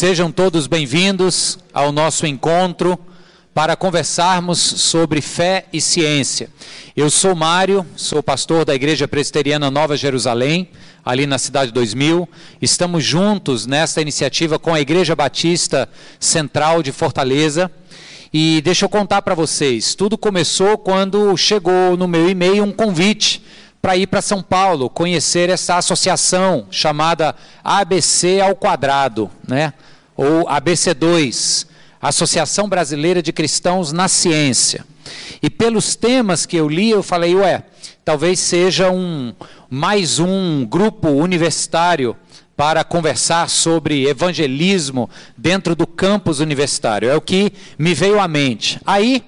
Sejam todos bem-vindos ao nosso encontro para conversarmos sobre fé e ciência. Eu sou Mário, sou pastor da Igreja Presbiteriana Nova Jerusalém, ali na Cidade 2000. Estamos juntos nesta iniciativa com a Igreja Batista Central de Fortaleza. E deixa eu contar para vocês, tudo começou quando chegou no meu e-mail um convite para ir para São Paulo, conhecer essa associação chamada ABC ao quadrado, né? Ou ABC2, Associação Brasileira de Cristãos na Ciência. E pelos temas que eu li, eu falei, ué, talvez seja um mais um grupo universitário para conversar sobre evangelismo dentro do campus universitário. É o que me veio à mente. Aí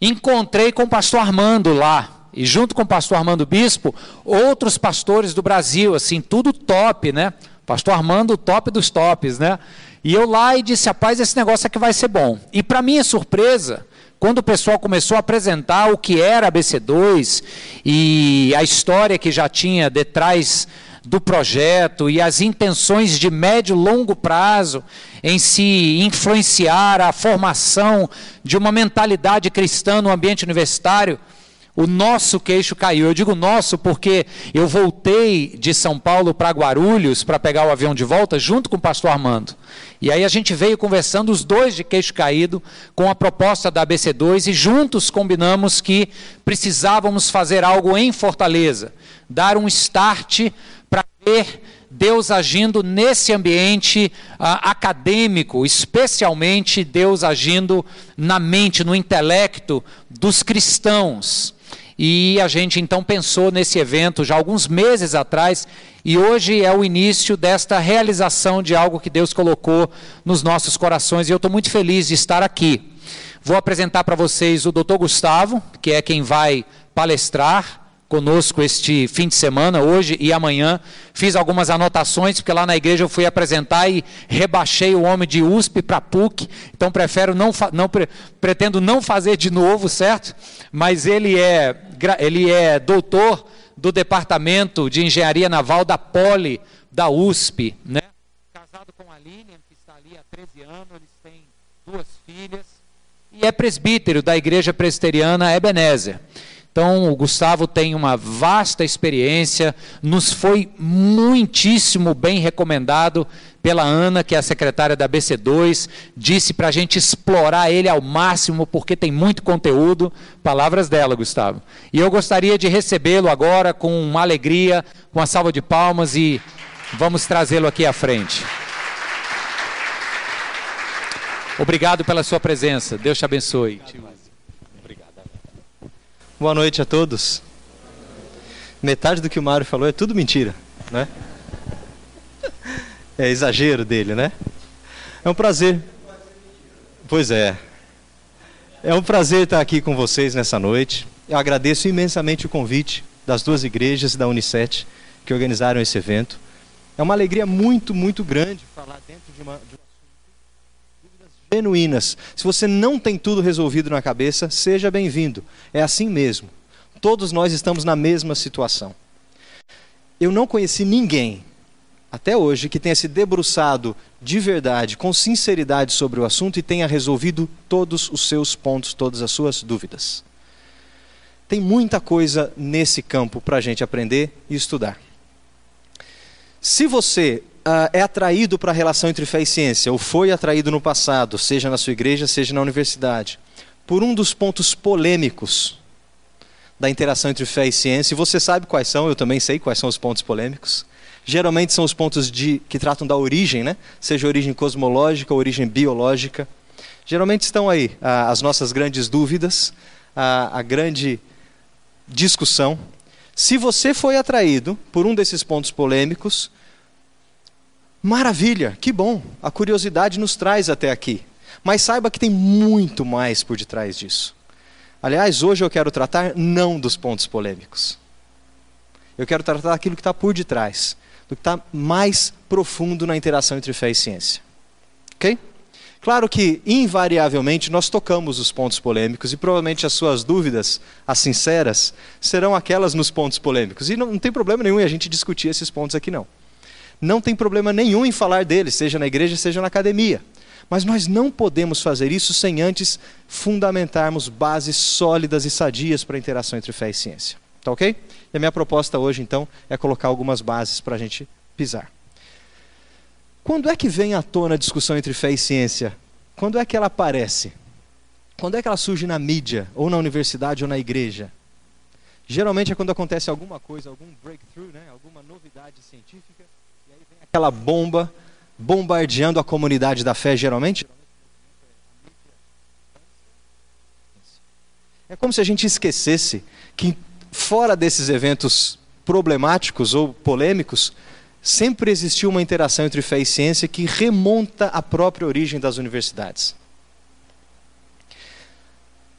encontrei com o pastor Armando lá, e junto com o pastor Armando Bispo, outros pastores do Brasil, assim, tudo top, né? Pastor Armando, top dos tops, né? E eu lá e disse, rapaz, esse negócio aqui vai ser bom. E para minha surpresa, quando o pessoal começou a apresentar o que era a BC2 e a história que já tinha detrás do projeto e as intenções de médio e longo prazo em se influenciar a formação de uma mentalidade cristã no ambiente universitário, o nosso queixo caiu. Eu digo nosso porque eu voltei de São Paulo para Guarulhos para pegar o avião de volta junto com o pastor Armando. E aí a gente veio conversando, os dois de queixo caído, com a proposta da ABC2 e juntos combinamos que precisávamos fazer algo em Fortaleza, dar um start para ver Deus agindo nesse ambiente uh, acadêmico, especialmente Deus agindo na mente, no intelecto dos cristãos. E a gente então pensou nesse evento já alguns meses atrás, e hoje é o início desta realização de algo que Deus colocou nos nossos corações, e eu estou muito feliz de estar aqui. Vou apresentar para vocês o Dr. Gustavo, que é quem vai palestrar conosco este fim de semana, hoje e amanhã. Fiz algumas anotações, porque lá na igreja eu fui apresentar e rebaixei o homem de USP para PUC, então prefiro não, não pretendo não fazer de novo, certo? Mas ele é, ele é doutor do Departamento de Engenharia Naval da Poli, da USP, né? Casado com a Lilian, que está ali há 13 anos, eles têm duas filhas, e é presbítero da Igreja Presbiteriana Ebenezer. Então, o Gustavo tem uma vasta experiência, nos foi muitíssimo bem recomendado pela Ana, que é a secretária da BC2, disse para a gente explorar ele ao máximo, porque tem muito conteúdo. Palavras dela, Gustavo. E eu gostaria de recebê-lo agora com uma alegria, com uma salva de palmas e vamos trazê-lo aqui à frente. Obrigado pela sua presença. Deus te abençoe. Boa noite a todos. Metade do que o Mário falou é tudo mentira, né? É exagero dele, né? É um prazer. Pois é. É um prazer estar aqui com vocês nessa noite. Eu agradeço imensamente o convite das duas igrejas e da Unicet que organizaram esse evento. É uma alegria muito, muito grande falar dentro de uma, de uma genuínas. Se você não tem tudo resolvido na cabeça, seja bem-vindo. É assim mesmo. Todos nós estamos na mesma situação. Eu não conheci ninguém até hoje que tenha se debruçado de verdade, com sinceridade sobre o assunto e tenha resolvido todos os seus pontos, todas as suas dúvidas. Tem muita coisa nesse campo para a gente aprender e estudar. Se você uh, é atraído para a relação entre fé e ciência, ou foi atraído no passado, seja na sua igreja, seja na universidade, por um dos pontos polêmicos da interação entre fé e ciência, e você sabe quais são, eu também sei quais são os pontos polêmicos. Geralmente são os pontos de, que tratam da origem, né? seja origem cosmológica ou origem biológica. Geralmente estão aí ah, as nossas grandes dúvidas, a, a grande discussão. Se você foi atraído por um desses pontos polêmicos, Maravilha, que bom. A curiosidade nos traz até aqui. Mas saiba que tem muito mais por detrás disso. Aliás, hoje eu quero tratar não dos pontos polêmicos. Eu quero tratar daquilo que está por detrás, do que está mais profundo na interação entre fé e ciência. Ok? Claro que, invariavelmente, nós tocamos os pontos polêmicos e provavelmente as suas dúvidas, as sinceras, serão aquelas nos pontos polêmicos. E não, não tem problema nenhum em a gente discutir esses pontos aqui, não. Não tem problema nenhum em falar deles, seja na igreja, seja na academia. Mas nós não podemos fazer isso sem antes fundamentarmos bases sólidas e sadias para a interação entre fé e ciência. Tá ok? E a minha proposta hoje, então, é colocar algumas bases para a gente pisar. Quando é que vem à tona a discussão entre fé e ciência? Quando é que ela aparece? Quando é que ela surge na mídia, ou na universidade, ou na igreja? Geralmente é quando acontece alguma coisa, algum breakthrough, né? alguma novidade científica, aquela bomba bombardeando a comunidade da fé, geralmente. É como se a gente esquecesse que, fora desses eventos problemáticos ou polêmicos, sempre existiu uma interação entre fé e ciência que remonta à própria origem das universidades.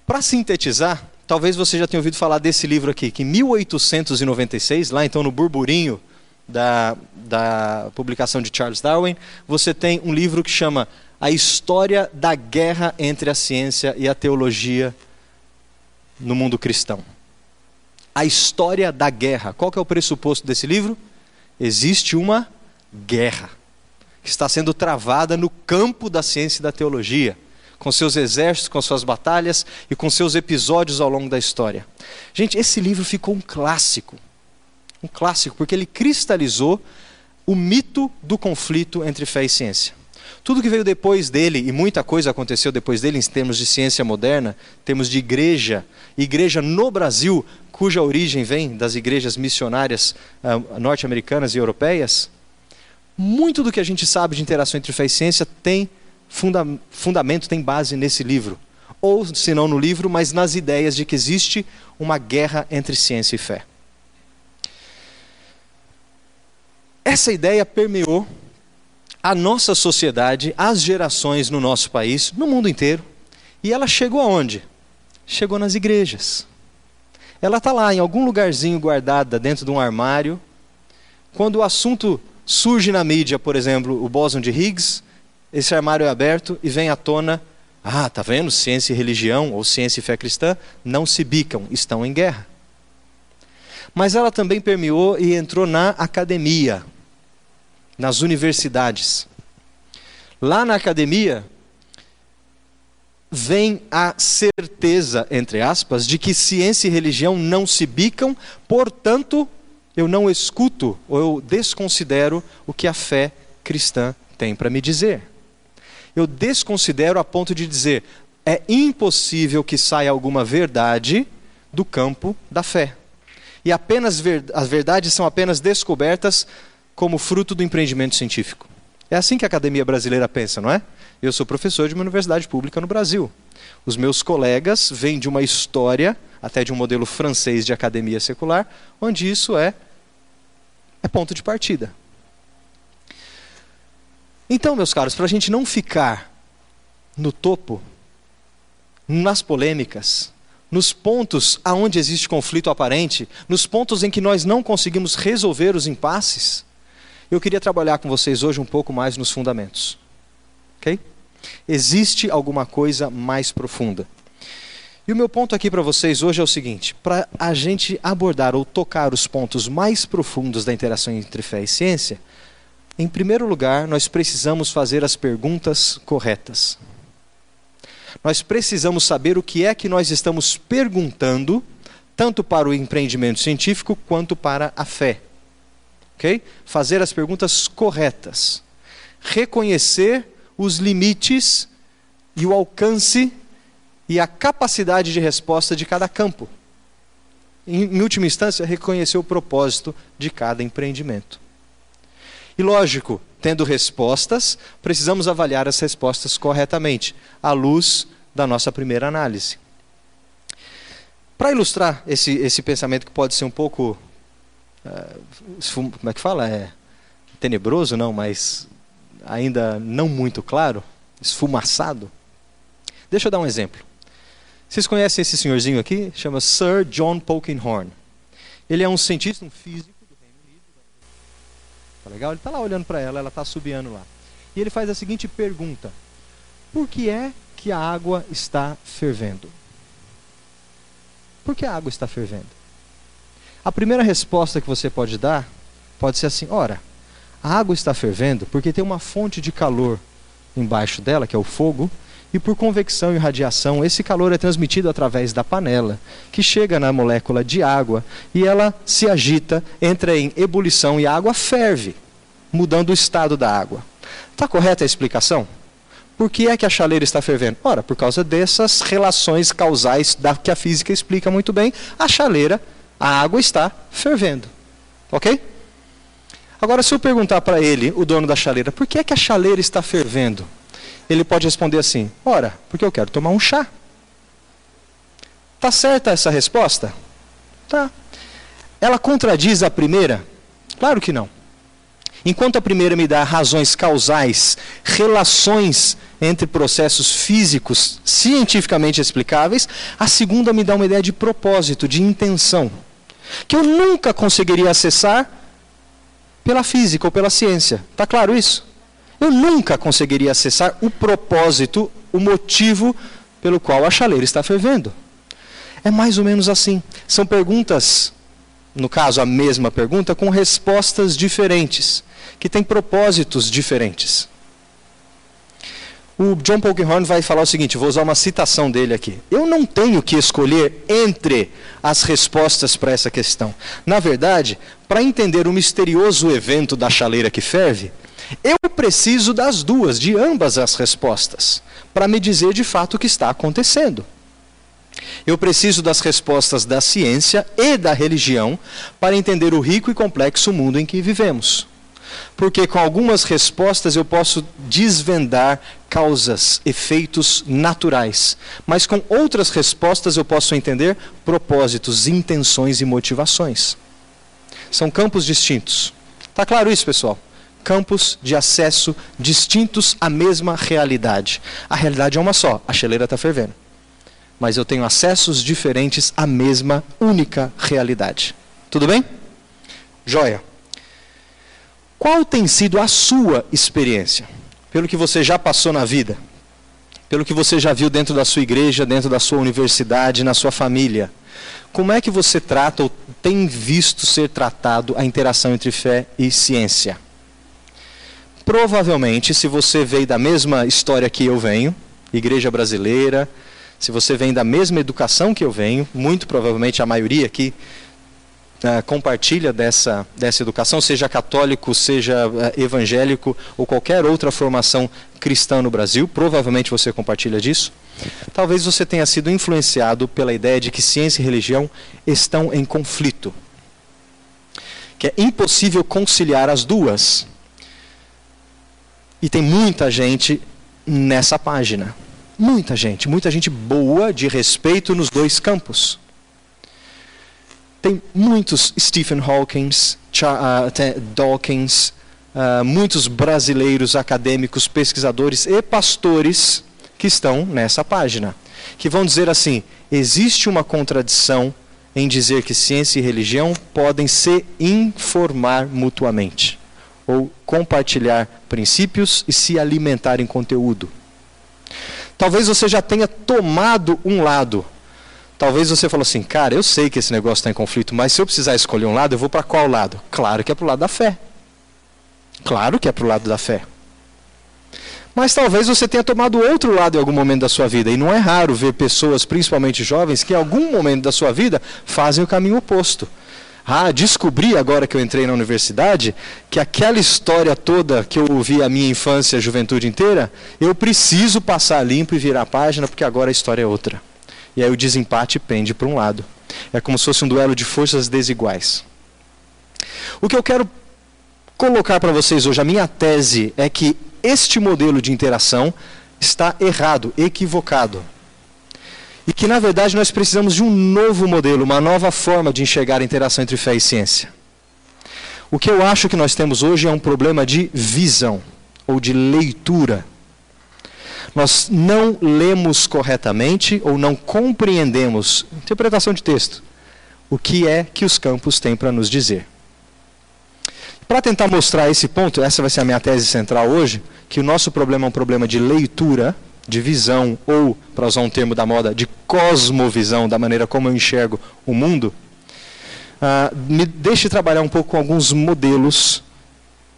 Para sintetizar, talvez você já tenha ouvido falar desse livro aqui, que em 1896, lá então no burburinho da, da publicação de Charles Darwin, você tem um livro que chama A História da Guerra entre a Ciência e a Teologia no Mundo Cristão. A História da Guerra. Qual que é o pressuposto desse livro? existe uma guerra que está sendo travada no campo da ciência e da teologia, com seus exércitos, com suas batalhas e com seus episódios ao longo da história. Gente, esse livro ficou um clássico. Um clássico, porque ele cristalizou o mito do conflito entre fé e ciência. Tudo que veio depois dele, e muita coisa aconteceu depois dele em termos de ciência moderna, temos de igreja, igreja no Brasil, cuja origem vem das igrejas missionárias uh, norte-americanas e europeias, muito do que a gente sabe de interação entre fé e ciência tem funda fundamento, tem base nesse livro. Ou, se não no livro, mas nas ideias de que existe uma guerra entre ciência e fé. Essa ideia permeou a nossa sociedade, as gerações no nosso país, no mundo inteiro. E ela chegou aonde? Chegou nas igrejas. Ela está lá em algum lugarzinho guardada dentro de um armário. Quando o assunto surge na mídia, por exemplo, o bóson de Higgs, esse armário é aberto e vem à tona: ah, tá vendo? Ciência e religião, ou ciência e fé cristã, não se bicam, estão em guerra. Mas ela também permeou e entrou na academia, nas universidades. Lá na academia, vem a certeza, entre aspas, de que ciência e religião não se bicam, portanto, eu não escuto ou eu desconsidero o que a fé cristã tem para me dizer. Eu desconsidero a ponto de dizer: é impossível que saia alguma verdade do campo da fé. E apenas ver, as verdades são apenas descobertas como fruto do empreendimento científico. É assim que a academia brasileira pensa, não é? Eu sou professor de uma universidade pública no Brasil. Os meus colegas vêm de uma história, até de um modelo francês de academia secular, onde isso é, é ponto de partida. Então, meus caros, para a gente não ficar no topo, nas polêmicas, nos pontos aonde existe conflito aparente, nos pontos em que nós não conseguimos resolver os impasses, eu queria trabalhar com vocês hoje um pouco mais nos fundamentos. Ok? Existe alguma coisa mais profunda. E o meu ponto aqui para vocês hoje é o seguinte: para a gente abordar ou tocar os pontos mais profundos da interação entre fé e ciência, em primeiro lugar, nós precisamos fazer as perguntas corretas. Nós precisamos saber o que é que nós estamos perguntando, tanto para o empreendimento científico quanto para a fé. Ok? Fazer as perguntas corretas. Reconhecer os limites e o alcance e a capacidade de resposta de cada campo. Em, em última instância, reconhecer o propósito de cada empreendimento. E lógico, tendo respostas, precisamos avaliar as respostas corretamente, à luz da nossa primeira análise. Para ilustrar esse, esse pensamento que pode ser um pouco como é que fala? É tenebroso, não, mas ainda não muito claro, esfumaçado. Deixa eu dar um exemplo. Vocês conhecem esse senhorzinho aqui? Chama Sir John Polkinghorne. Ele é um cientista, um físico do Reino Unido. Tá legal? Ele está lá olhando para ela, ela está subiando lá. E ele faz a seguinte pergunta: Por que é que a água está fervendo? Por que a água está fervendo? A primeira resposta que você pode dar pode ser assim: ora, A água está fervendo porque tem uma fonte de calor embaixo dela, que é o fogo, e por convecção e radiação, esse calor é transmitido através da panela, que chega na molécula de água e ela se agita, entra em ebulição e a água ferve, mudando o estado da água. Está correta a explicação? Por que é que a chaleira está fervendo? Ora, por causa dessas relações causais da, que a física explica muito bem, a chaleira, a água está fervendo. Ok? Agora, se eu perguntar para ele, o dono da chaleira, por que é que a chaleira está fervendo? Ele pode responder assim: Ora, porque eu quero tomar um chá. Tá certa essa resposta? Tá. Ela contradiz a primeira? Claro que não. Enquanto a primeira me dá razões causais, relações entre processos físicos cientificamente explicáveis, a segunda me dá uma ideia de propósito, de intenção, que eu nunca conseguiria acessar pela física ou pela ciência. Está claro isso? Eu nunca conseguiria acessar o propósito, o motivo pelo qual a chaleira está fervendo. É mais ou menos assim. São perguntas, no caso a mesma pergunta, com respostas diferentes, que têm propósitos diferentes. O John Polkinghorne vai falar o seguinte, vou usar uma citação dele aqui. Eu não tenho que escolher entre as respostas para essa questão. Na verdade, para entender o misterioso evento da chaleira que ferve, eu preciso das duas, de ambas as respostas, para me dizer de fato o que está acontecendo. Eu preciso das respostas da ciência e da religião para entender o rico e complexo mundo em que vivemos porque com algumas respostas eu posso desvendar causas, efeitos naturais, mas com outras respostas eu posso entender propósitos, intenções e motivações. São campos distintos. Está claro isso, pessoal? Campos de acesso distintos à mesma realidade. A realidade é uma só, a chaleira está fervendo. Mas eu tenho acessos diferentes à mesma única realidade. Tudo bem? Joia. Qual tem sido a sua experiência? Pelo que você já passou na vida, pelo que você já viu dentro da sua igreja, dentro da sua universidade, na sua família. Como é que você trata ou tem visto ser tratado a interação entre fé e ciência? Provavelmente, se você veio da mesma história que eu venho, igreja brasileira, se você vem da mesma educação que eu venho, muito provavelmente a maioria aqui compartilha dessa, dessa educação, seja católico, seja uh, evangélico ou qualquer outra formação cristã no Brasil, provavelmente você compartilha disso. Talvez você tenha sido influenciado pela ideia de que ciência e religião estão em conflito. Que é impossível conciliar as duas. E tem muita gente nessa página. Muita gente, muita gente boa, de respeito nos dois campos. Tem muitos Stephen Hawking, uh, Dawkins, uh, muitos brasileiros acadêmicos, pesquisadores e pastores que estão nessa página, que vão dizer assim: existe uma contradição em dizer que ciência e religião podem se informar mutuamente, ou compartilhar princípios e se alimentar em conteúdo. Talvez você já tenha tomado um lado Talvez você falou assim, cara, eu sei que esse negócio está em conflito, mas se eu precisar escolher um lado, eu vou para qual lado? Claro que é para o lado da fé. Claro que é para o lado da fé. Mas talvez você tenha tomado outro lado em algum momento da sua vida. E não é raro ver pessoas, principalmente jovens, que em algum momento da sua vida fazem o caminho oposto. Ah, descobri agora que eu entrei na universidade que aquela história toda que eu ouvi a minha infância a juventude inteira, eu preciso passar limpo e virar a página porque agora a história é outra. E aí o desempate pende para um lado. É como se fosse um duelo de forças desiguais. O que eu quero colocar para vocês hoje, a minha tese é que este modelo de interação está errado, equivocado. E que, na verdade, nós precisamos de um novo modelo, uma nova forma de enxergar a interação entre fé e ciência. O que eu acho que nós temos hoje é um problema de visão, ou de leitura nós não lemos corretamente ou não compreendemos, interpretação de texto, o que é que os campos têm para nos dizer. Para tentar mostrar esse ponto, essa vai ser a minha tese central hoje, que o nosso problema é um problema de leitura, de visão, ou, para usar um termo da moda, de cosmovisão, da maneira como eu enxergo o mundo, uh, me deixe trabalhar um pouco com alguns modelos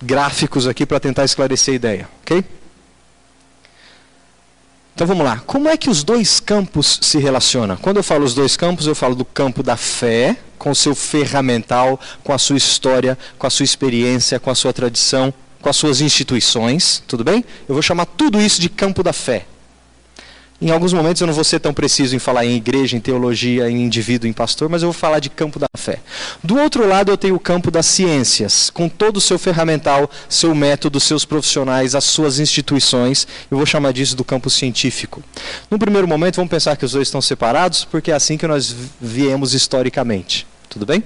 gráficos aqui para tentar esclarecer a ideia, ok? Então vamos lá. Como é que os dois campos se relacionam? Quando eu falo os dois campos, eu falo do campo da fé, com o seu ferramental, com a sua história, com a sua experiência, com a sua tradição, com as suas instituições, tudo bem? Eu vou chamar tudo isso de campo da fé. Em alguns momentos eu não vou ser tão preciso em falar em igreja, em teologia, em indivíduo, em pastor, mas eu vou falar de campo da fé. Do outro lado eu tenho o campo das ciências, com todo o seu ferramental, seu método, seus profissionais, as suas instituições. Eu vou chamar disso do campo científico. No primeiro momento vamos pensar que os dois estão separados, porque é assim que nós viemos historicamente. Tudo bem?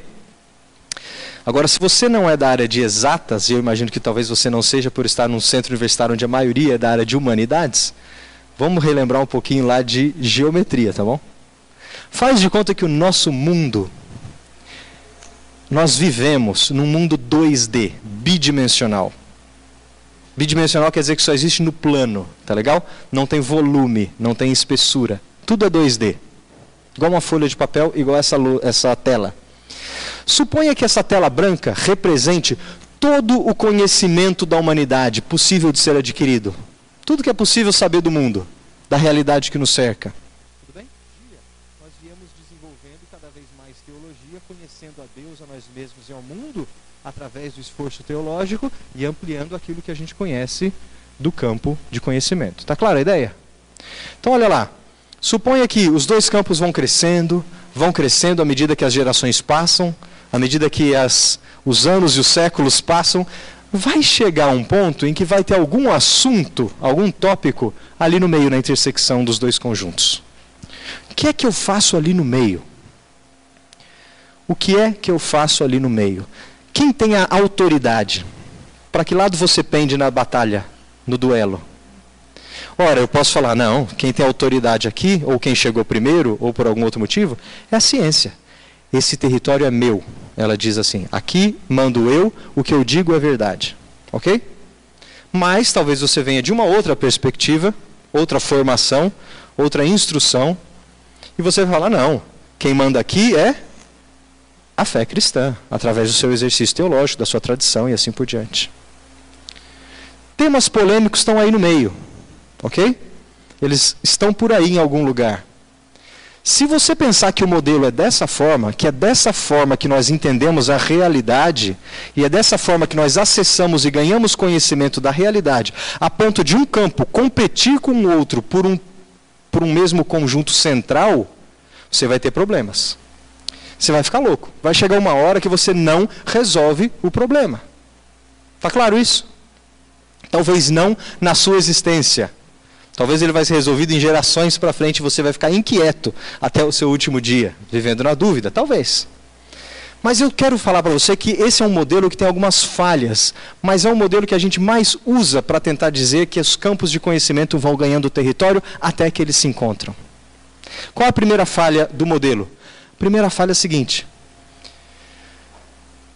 Agora, se você não é da área de exatas, e eu imagino que talvez você não seja por estar num centro universitário onde a maioria é da área de humanidades, Vamos relembrar um pouquinho lá de geometria, tá bom? Faz de conta que o nosso mundo, nós vivemos num mundo 2D, bidimensional. Bidimensional quer dizer que só existe no plano, tá legal? Não tem volume, não tem espessura. Tudo é 2D. Igual uma folha de papel, igual essa, essa tela. Suponha que essa tela branca represente todo o conhecimento da humanidade possível de ser adquirido. Tudo que é possível saber do mundo, da realidade que nos cerca. Tudo bem? Nós viemos desenvolvendo cada vez mais teologia, conhecendo a Deus, a nós mesmos e ao mundo, através do esforço teológico e ampliando aquilo que a gente conhece do campo de conhecimento. Está clara a ideia? Então, olha lá. Suponha que os dois campos vão crescendo, vão crescendo à medida que as gerações passam, à medida que as, os anos e os séculos passam, vai chegar um ponto em que vai ter algum assunto, algum tópico ali no meio, na intersecção dos dois conjuntos. O que é que eu faço ali no meio? O que é que eu faço ali no meio? Quem tem a autoridade? Para que lado você pende na batalha, no duelo? Ora, eu posso falar, não, quem tem autoridade aqui, ou quem chegou primeiro, ou por algum outro motivo, é a ciência. Esse território é meu. Ela diz assim: aqui mando eu, o que eu digo é verdade. Ok? Mas talvez você venha de uma outra perspectiva, outra formação, outra instrução, e você vai falar: não, quem manda aqui é a fé cristã, através do seu exercício teológico, da sua tradição e assim por diante. Temas polêmicos estão aí no meio, ok? Eles estão por aí em algum lugar. Se você pensar que o modelo é dessa forma, que é dessa forma que nós entendemos a realidade, e é dessa forma que nós acessamos e ganhamos conhecimento da realidade, a ponto de um campo competir com o outro por um, por um mesmo conjunto central, você vai ter problemas. Você vai ficar louco. Vai chegar uma hora que você não resolve o problema. Está claro isso? Talvez não na sua existência Talvez ele vai ser resolvido em gerações para frente e você vai ficar inquieto até o seu último dia, vivendo na dúvida, talvez. Mas eu quero falar para você que esse é um modelo que tem algumas falhas, mas é um modelo que a gente mais usa para tentar dizer que os campos de conhecimento vão ganhando território até que eles se encontram. Qual a primeira falha do modelo? A primeira falha é a seguinte: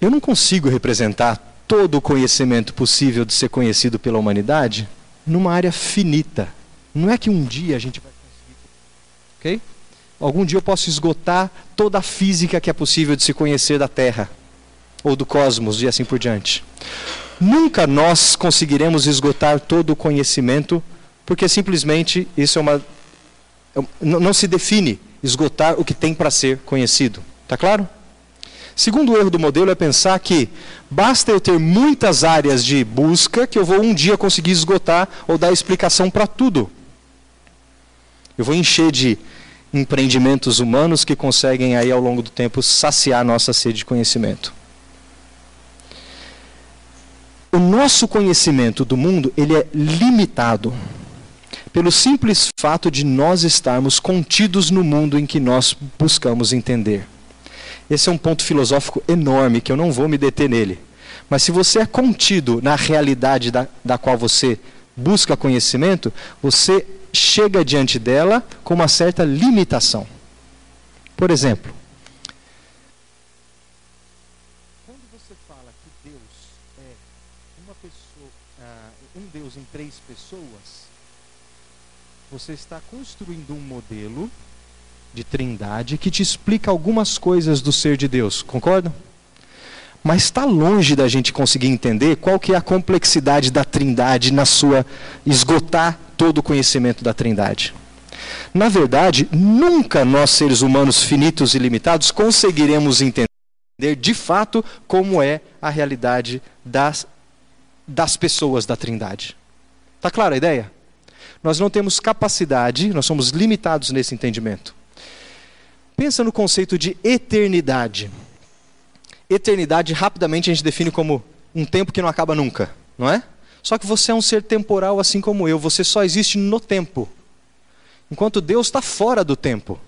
eu não consigo representar todo o conhecimento possível de ser conhecido pela humanidade numa área finita. Não é que um dia a gente vai conseguir. Ok? Algum dia eu posso esgotar toda a física que é possível de se conhecer da Terra, ou do cosmos e assim por diante. Nunca nós conseguiremos esgotar todo o conhecimento, porque simplesmente isso é uma. É não se define esgotar o que tem para ser conhecido. Está claro? Segundo erro do modelo é pensar que basta eu ter muitas áreas de busca que eu vou um dia conseguir esgotar ou dar explicação para tudo. Eu vou encher de empreendimentos humanos que conseguem aí ao longo do tempo saciar nossa sede de conhecimento. O nosso conhecimento do mundo, ele é limitado pelo simples fato de nós estarmos contidos no mundo em que nós buscamos entender. Esse é um ponto filosófico enorme que eu não vou me deter nele. Mas se você é contido na realidade da, da qual você busca conhecimento, você chega diante dela com uma certa limitação. Por exemplo, quando você fala que Deus é uma pessoa, uh, um Deus em três pessoas, você está construindo um modelo de trindade que te explica algumas coisas do ser de Deus, concordam? Mas está longe da gente conseguir entender qual que é a complexidade da Trindade na sua esgotar todo o conhecimento da Trindade. Na verdade, nunca nós seres humanos finitos e limitados conseguiremos entender de fato como é a realidade das, das pessoas da Trindade. Está clara a ideia? Nós não temos capacidade, nós somos limitados nesse entendimento. Pensa no conceito de eternidade. Eternidade, rapidamente, a gente define como um tempo que não acaba nunca, não é? Só que você é um ser temporal assim como eu, você só existe no tempo. Enquanto Deus está fora do tempo.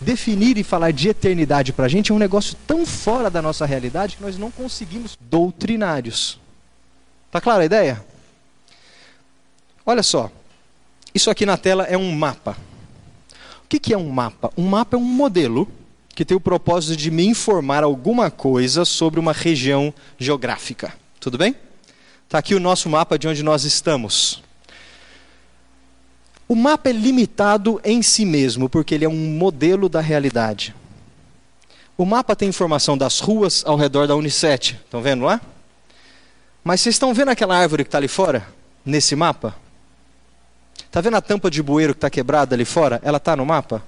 Definir e falar de eternidade para a gente é um negócio tão fora da nossa realidade que nós não conseguimos doutrinários. Está clara a ideia? Olha só, isso aqui na tela é um mapa. O que é um mapa? Um mapa é um modelo que tem o propósito de me informar alguma coisa sobre uma região geográfica. Tudo bem? Está aqui o nosso mapa de onde nós estamos. O mapa é limitado em si mesmo, porque ele é um modelo da realidade. O mapa tem informação das ruas ao redor da Unicet. Estão vendo lá? Mas vocês estão vendo aquela árvore que está ali fora? Nesse mapa? Está vendo a tampa de bueiro que está quebrada ali fora? Ela está no mapa?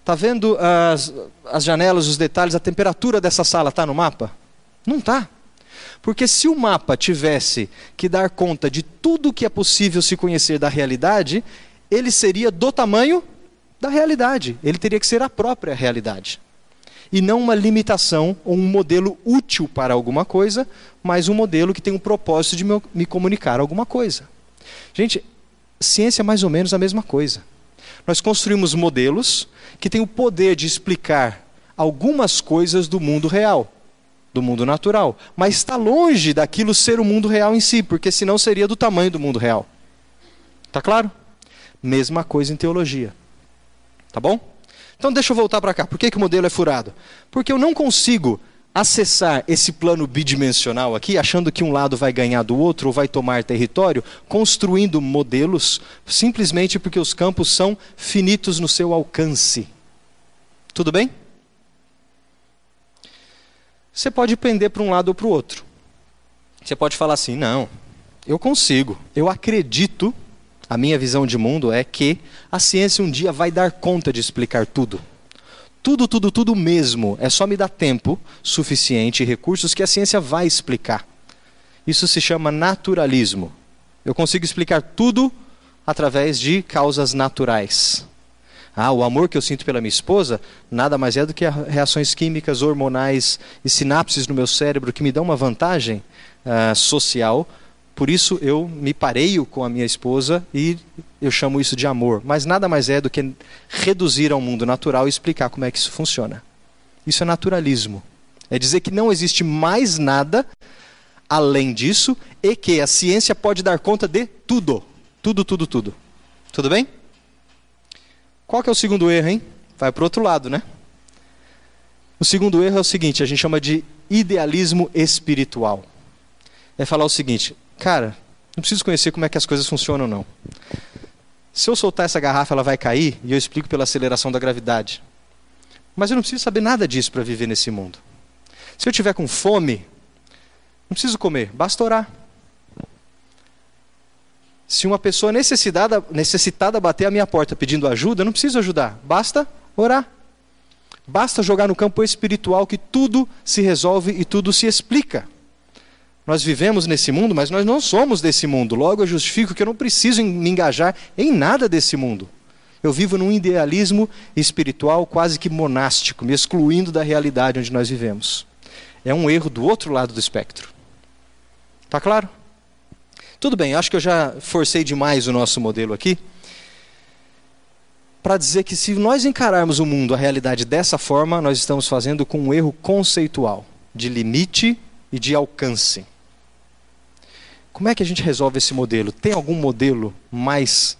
Está vendo as, as janelas, os detalhes, a temperatura dessa sala está no mapa? Não está. Porque se o mapa tivesse que dar conta de tudo que é possível se conhecer da realidade, ele seria do tamanho da realidade. Ele teria que ser a própria realidade. E não uma limitação ou um modelo útil para alguma coisa, mas um modelo que tem um propósito de me comunicar alguma coisa. Gente, ciência é mais ou menos a mesma coisa. Nós construímos modelos que têm o poder de explicar algumas coisas do mundo real, do mundo natural, mas está longe daquilo ser o mundo real em si, porque senão seria do tamanho do mundo real. Tá claro? Mesma coisa em teologia. Tá bom? Então deixa eu voltar para cá. Por que, que o modelo é furado? Porque eu não consigo acessar esse plano bidimensional aqui, achando que um lado vai ganhar do outro ou vai tomar território, construindo modelos, simplesmente porque os campos são finitos no seu alcance. Tudo bem? Você pode pender para um lado ou para o outro. Você pode falar assim: não, eu consigo, eu acredito, a minha visão de mundo é que a ciência um dia vai dar conta de explicar tudo. Tudo, tudo, tudo mesmo. É só me dar tempo suficiente e recursos que a ciência vai explicar. Isso se chama naturalismo. Eu consigo explicar tudo através de causas naturais. Ah, o amor que eu sinto pela minha esposa nada mais é do que reações químicas, hormonais e sinapses no meu cérebro que me dão uma vantagem uh, social por isso eu me pareio com a minha esposa e eu chamo isso de amor. Mas nada mais é do que reduzir ao mundo natural e explicar como é que isso funciona. Isso é naturalismo. É dizer que não existe mais nada além disso e que a ciência pode dar conta de tudo. Tudo, tudo, tudo. Tudo bem? Qual que é o segundo erro, hein? Vai para o outro lado, né? O segundo erro é o seguinte, a gente chama de idealismo espiritual. É falar o seguinte: Cara, não preciso conhecer como é que as coisas funcionam, não. Se eu soltar essa garrafa, ela vai cair, e eu explico pela aceleração da gravidade. Mas eu não preciso saber nada disso para viver nesse mundo. Se eu tiver com fome, não preciso comer, basta orar. Se uma pessoa necessitada, necessitada bater a minha porta pedindo ajuda, eu não preciso ajudar, basta orar. Basta jogar no campo espiritual que tudo se resolve e tudo se explica. Nós vivemos nesse mundo, mas nós não somos desse mundo. Logo, eu justifico que eu não preciso me engajar em nada desse mundo. Eu vivo num idealismo espiritual quase que monástico, me excluindo da realidade onde nós vivemos. É um erro do outro lado do espectro. Tá claro? Tudo bem, acho que eu já forcei demais o nosso modelo aqui. Para dizer que se nós encararmos o mundo, a realidade dessa forma, nós estamos fazendo com um erro conceitual, de limite e de alcance. Como é que a gente resolve esse modelo? Tem algum modelo mais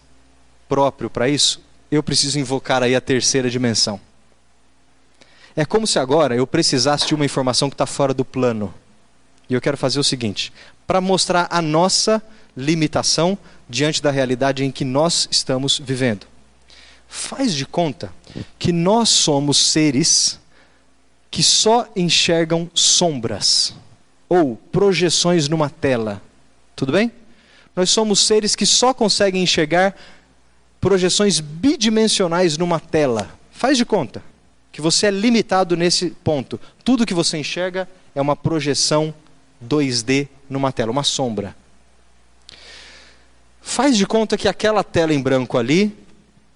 próprio para isso? Eu preciso invocar aí a terceira dimensão. É como se agora eu precisasse de uma informação que está fora do plano. E eu quero fazer o seguinte: para mostrar a nossa limitação diante da realidade em que nós estamos vivendo. Faz de conta que nós somos seres que só enxergam sombras ou projeções numa tela. Tudo bem? Nós somos seres que só conseguem enxergar projeções bidimensionais numa tela. Faz de conta que você é limitado nesse ponto. Tudo que você enxerga é uma projeção 2D numa tela, uma sombra. Faz de conta que aquela tela em branco ali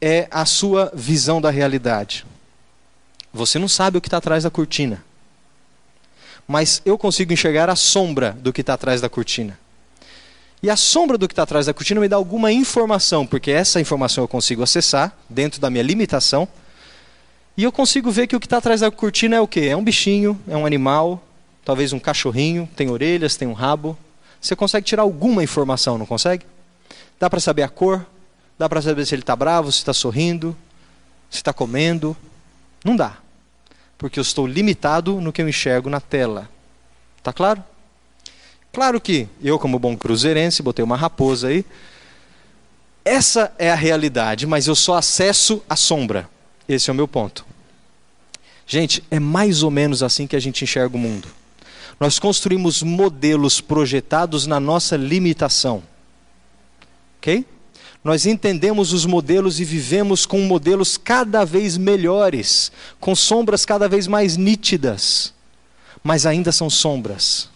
é a sua visão da realidade. Você não sabe o que está atrás da cortina. Mas eu consigo enxergar a sombra do que está atrás da cortina. E a sombra do que está atrás da cortina me dá alguma informação, porque essa informação eu consigo acessar dentro da minha limitação. E eu consigo ver que o que está atrás da cortina é o quê? É um bichinho, é um animal, talvez um cachorrinho, tem orelhas, tem um rabo. Você consegue tirar alguma informação, não consegue? Dá para saber a cor, dá para saber se ele está bravo, se está sorrindo, se está comendo. Não dá, porque eu estou limitado no que eu enxergo na tela. Tá claro? Claro que eu, como bom cruzeirense, botei uma raposa aí. Essa é a realidade, mas eu só acesso a sombra. Esse é o meu ponto. Gente, é mais ou menos assim que a gente enxerga o mundo. Nós construímos modelos projetados na nossa limitação. Ok? Nós entendemos os modelos e vivemos com modelos cada vez melhores, com sombras cada vez mais nítidas, mas ainda são sombras.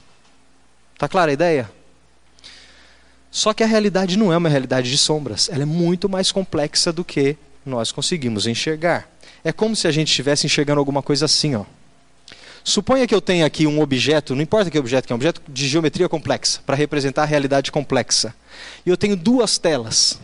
Está clara a ideia? Só que a realidade não é uma realidade de sombras, ela é muito mais complexa do que nós conseguimos enxergar. É como se a gente estivesse enxergando alguma coisa assim, ó. Suponha que eu tenha aqui um objeto, não importa que objeto que é, um objeto de geometria complexa, para representar a realidade complexa. E eu tenho duas telas.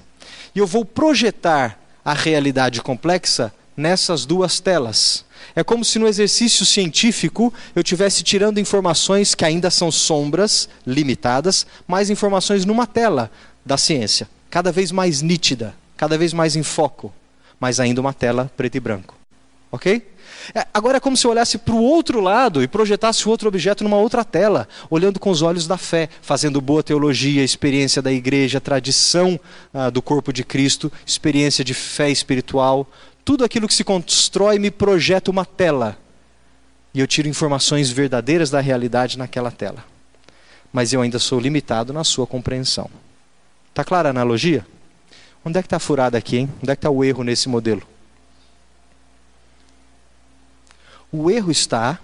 E eu vou projetar a realidade complexa nessas duas telas. É como se no exercício científico eu tivesse tirando informações que ainda são sombras, limitadas, mais informações numa tela da ciência, cada vez mais nítida, cada vez mais em foco, mas ainda uma tela preto e branco. Ok? É, agora é como se eu olhasse para o outro lado e projetasse outro objeto numa outra tela, olhando com os olhos da fé, fazendo boa teologia, experiência da igreja, tradição ah, do corpo de Cristo, experiência de fé espiritual, tudo aquilo que se constrói me projeta uma tela. E eu tiro informações verdadeiras da realidade naquela tela. Mas eu ainda sou limitado na sua compreensão. Está clara a analogia? Onde é que está furada aqui, hein? Onde é que está o erro nesse modelo? O erro está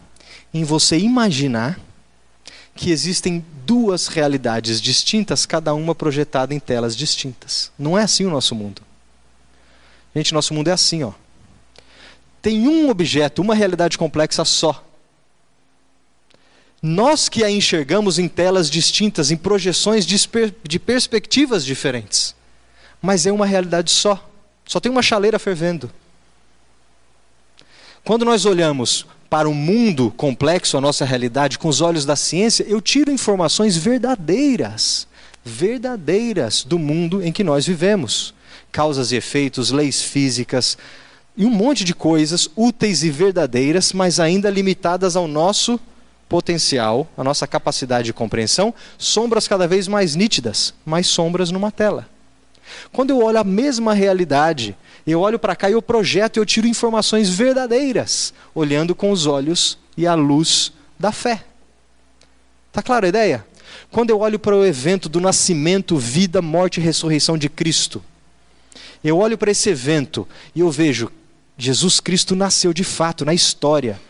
em você imaginar que existem duas realidades distintas, cada uma projetada em telas distintas. Não é assim o nosso mundo. Gente, nosso mundo é assim, ó. Tem um objeto, uma realidade complexa só. Nós que a enxergamos em telas distintas, em projeções de, de perspectivas diferentes. Mas é uma realidade só. Só tem uma chaleira fervendo. Quando nós olhamos para o mundo complexo, a nossa realidade, com os olhos da ciência, eu tiro informações verdadeiras, verdadeiras do mundo em que nós vivemos causas e efeitos, leis físicas e um monte de coisas úteis e verdadeiras, mas ainda limitadas ao nosso potencial, à nossa capacidade de compreensão, sombras cada vez mais nítidas, mais sombras numa tela. Quando eu olho a mesma realidade, eu olho para cá e eu projeto e eu tiro informações verdadeiras, olhando com os olhos e a luz da fé. Está clara a ideia? Quando eu olho para o evento do nascimento, vida, morte e ressurreição de Cristo, eu olho para esse evento e eu vejo Jesus Cristo nasceu de fato na história.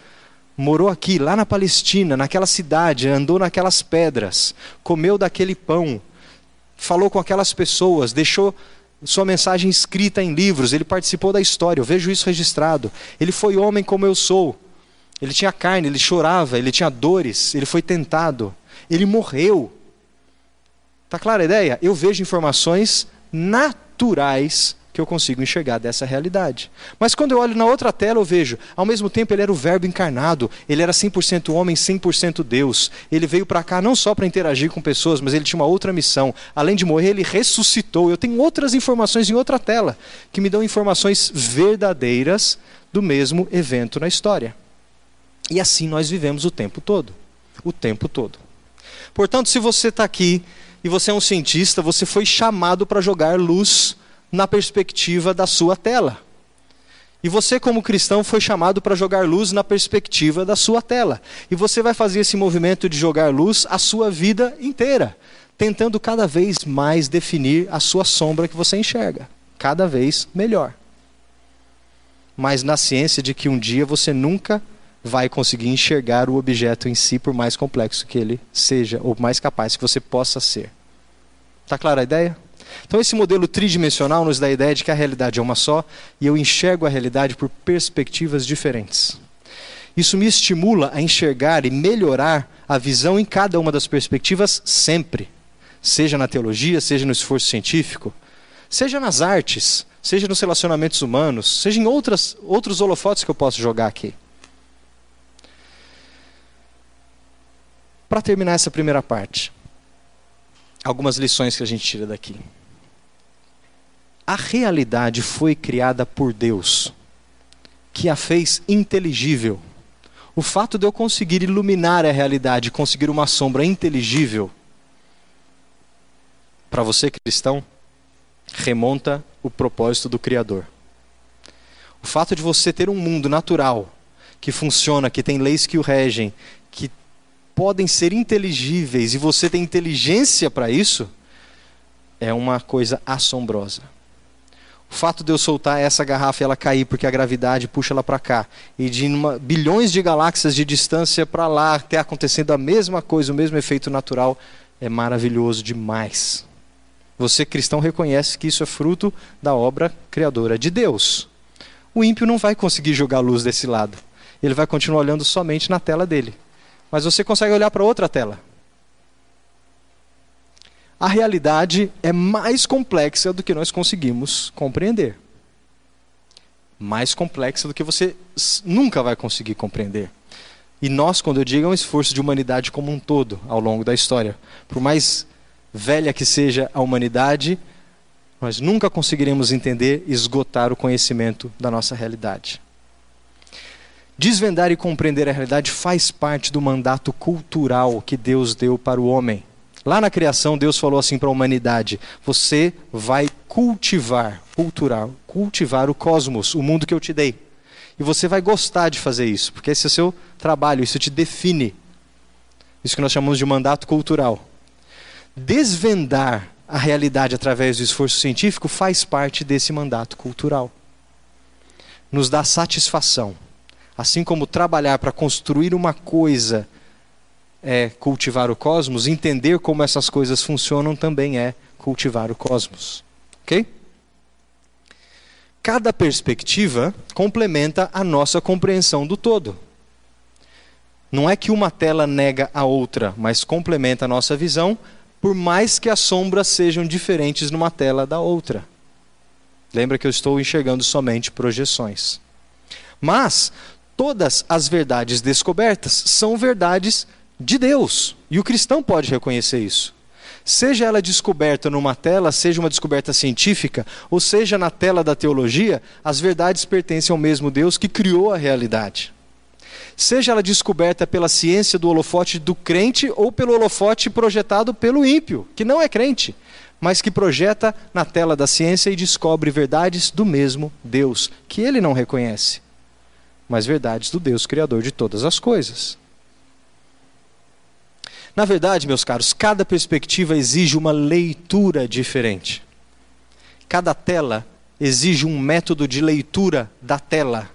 Morou aqui, lá na Palestina, naquela cidade, andou naquelas pedras, comeu daquele pão, falou com aquelas pessoas, deixou sua mensagem escrita em livros, ele participou da história, eu vejo isso registrado. Ele foi homem como eu sou. Ele tinha carne, ele chorava, ele tinha dores, ele foi tentado, ele morreu. Está clara a ideia? Eu vejo informações naturais que eu consigo enxergar dessa realidade. Mas quando eu olho na outra tela, eu vejo, ao mesmo tempo ele era o Verbo encarnado, ele era 100% homem, 100% Deus. Ele veio para cá não só para interagir com pessoas, mas ele tinha uma outra missão. Além de morrer, ele ressuscitou. Eu tenho outras informações em outra tela que me dão informações verdadeiras do mesmo evento na história. E assim nós vivemos o tempo todo. O tempo todo. Portanto, se você está aqui e você é um cientista, você foi chamado para jogar luz na perspectiva da sua tela. E você, como cristão, foi chamado para jogar luz na perspectiva da sua tela. E você vai fazer esse movimento de jogar luz a sua vida inteira, tentando cada vez mais definir a sua sombra que você enxerga, cada vez melhor. Mas na ciência de que um dia você nunca vai conseguir enxergar o objeto em si, por mais complexo que ele seja, ou mais capaz que você possa ser. Está clara a ideia? Então, esse modelo tridimensional nos dá a ideia de que a realidade é uma só e eu enxergo a realidade por perspectivas diferentes. Isso me estimula a enxergar e melhorar a visão em cada uma das perspectivas sempre, seja na teologia, seja no esforço científico, seja nas artes, seja nos relacionamentos humanos, seja em outras, outros holofotes que eu posso jogar aqui. Para terminar essa primeira parte, algumas lições que a gente tira daqui. A realidade foi criada por Deus, que a fez inteligível. O fato de eu conseguir iluminar a realidade, conseguir uma sombra inteligível, para você cristão, remonta o propósito do Criador. O fato de você ter um mundo natural que funciona, que tem leis que o regem, podem ser inteligíveis e você tem inteligência para isso, é uma coisa assombrosa. O fato de eu soltar essa garrafa e ela cair porque a gravidade puxa ela para cá e de uma, bilhões de galáxias de distância para lá ter acontecendo a mesma coisa, o mesmo efeito natural, é maravilhoso demais. Você cristão reconhece que isso é fruto da obra criadora de Deus. O ímpio não vai conseguir jogar luz desse lado. Ele vai continuar olhando somente na tela dele mas você consegue olhar para outra tela. A realidade é mais complexa do que nós conseguimos compreender. Mais complexa do que você nunca vai conseguir compreender. E nós, quando eu digo, é um esforço de humanidade como um todo ao longo da história. Por mais velha que seja a humanidade, nós nunca conseguiremos entender e esgotar o conhecimento da nossa realidade. Desvendar e compreender a realidade faz parte do mandato cultural que Deus deu para o homem. Lá na criação, Deus falou assim para a humanidade: você vai cultivar, cultural, cultivar o cosmos, o mundo que eu te dei. E você vai gostar de fazer isso, porque esse é o seu trabalho, isso te define. Isso que nós chamamos de mandato cultural. Desvendar a realidade através do esforço científico faz parte desse mandato cultural. Nos dá satisfação Assim como trabalhar para construir uma coisa é cultivar o cosmos, entender como essas coisas funcionam também é cultivar o cosmos. Ok? Cada perspectiva complementa a nossa compreensão do todo. Não é que uma tela nega a outra, mas complementa a nossa visão, por mais que as sombras sejam diferentes numa tela da outra. Lembra que eu estou enxergando somente projeções. Mas todas as verdades descobertas são verdades de Deus. E o cristão pode reconhecer isso. Seja ela descoberta numa tela, seja uma descoberta científica, ou seja na tela da teologia, as verdades pertencem ao mesmo Deus que criou a realidade. Seja ela descoberta pela ciência do holofote do crente ou pelo holofote projetado pelo ímpio, que não é crente, mas que projeta na tela da ciência e descobre verdades do mesmo Deus, que ele não reconhece mas verdades do Deus Criador de todas as coisas. Na verdade, meus caros, cada perspectiva exige uma leitura diferente. Cada tela exige um método de leitura da tela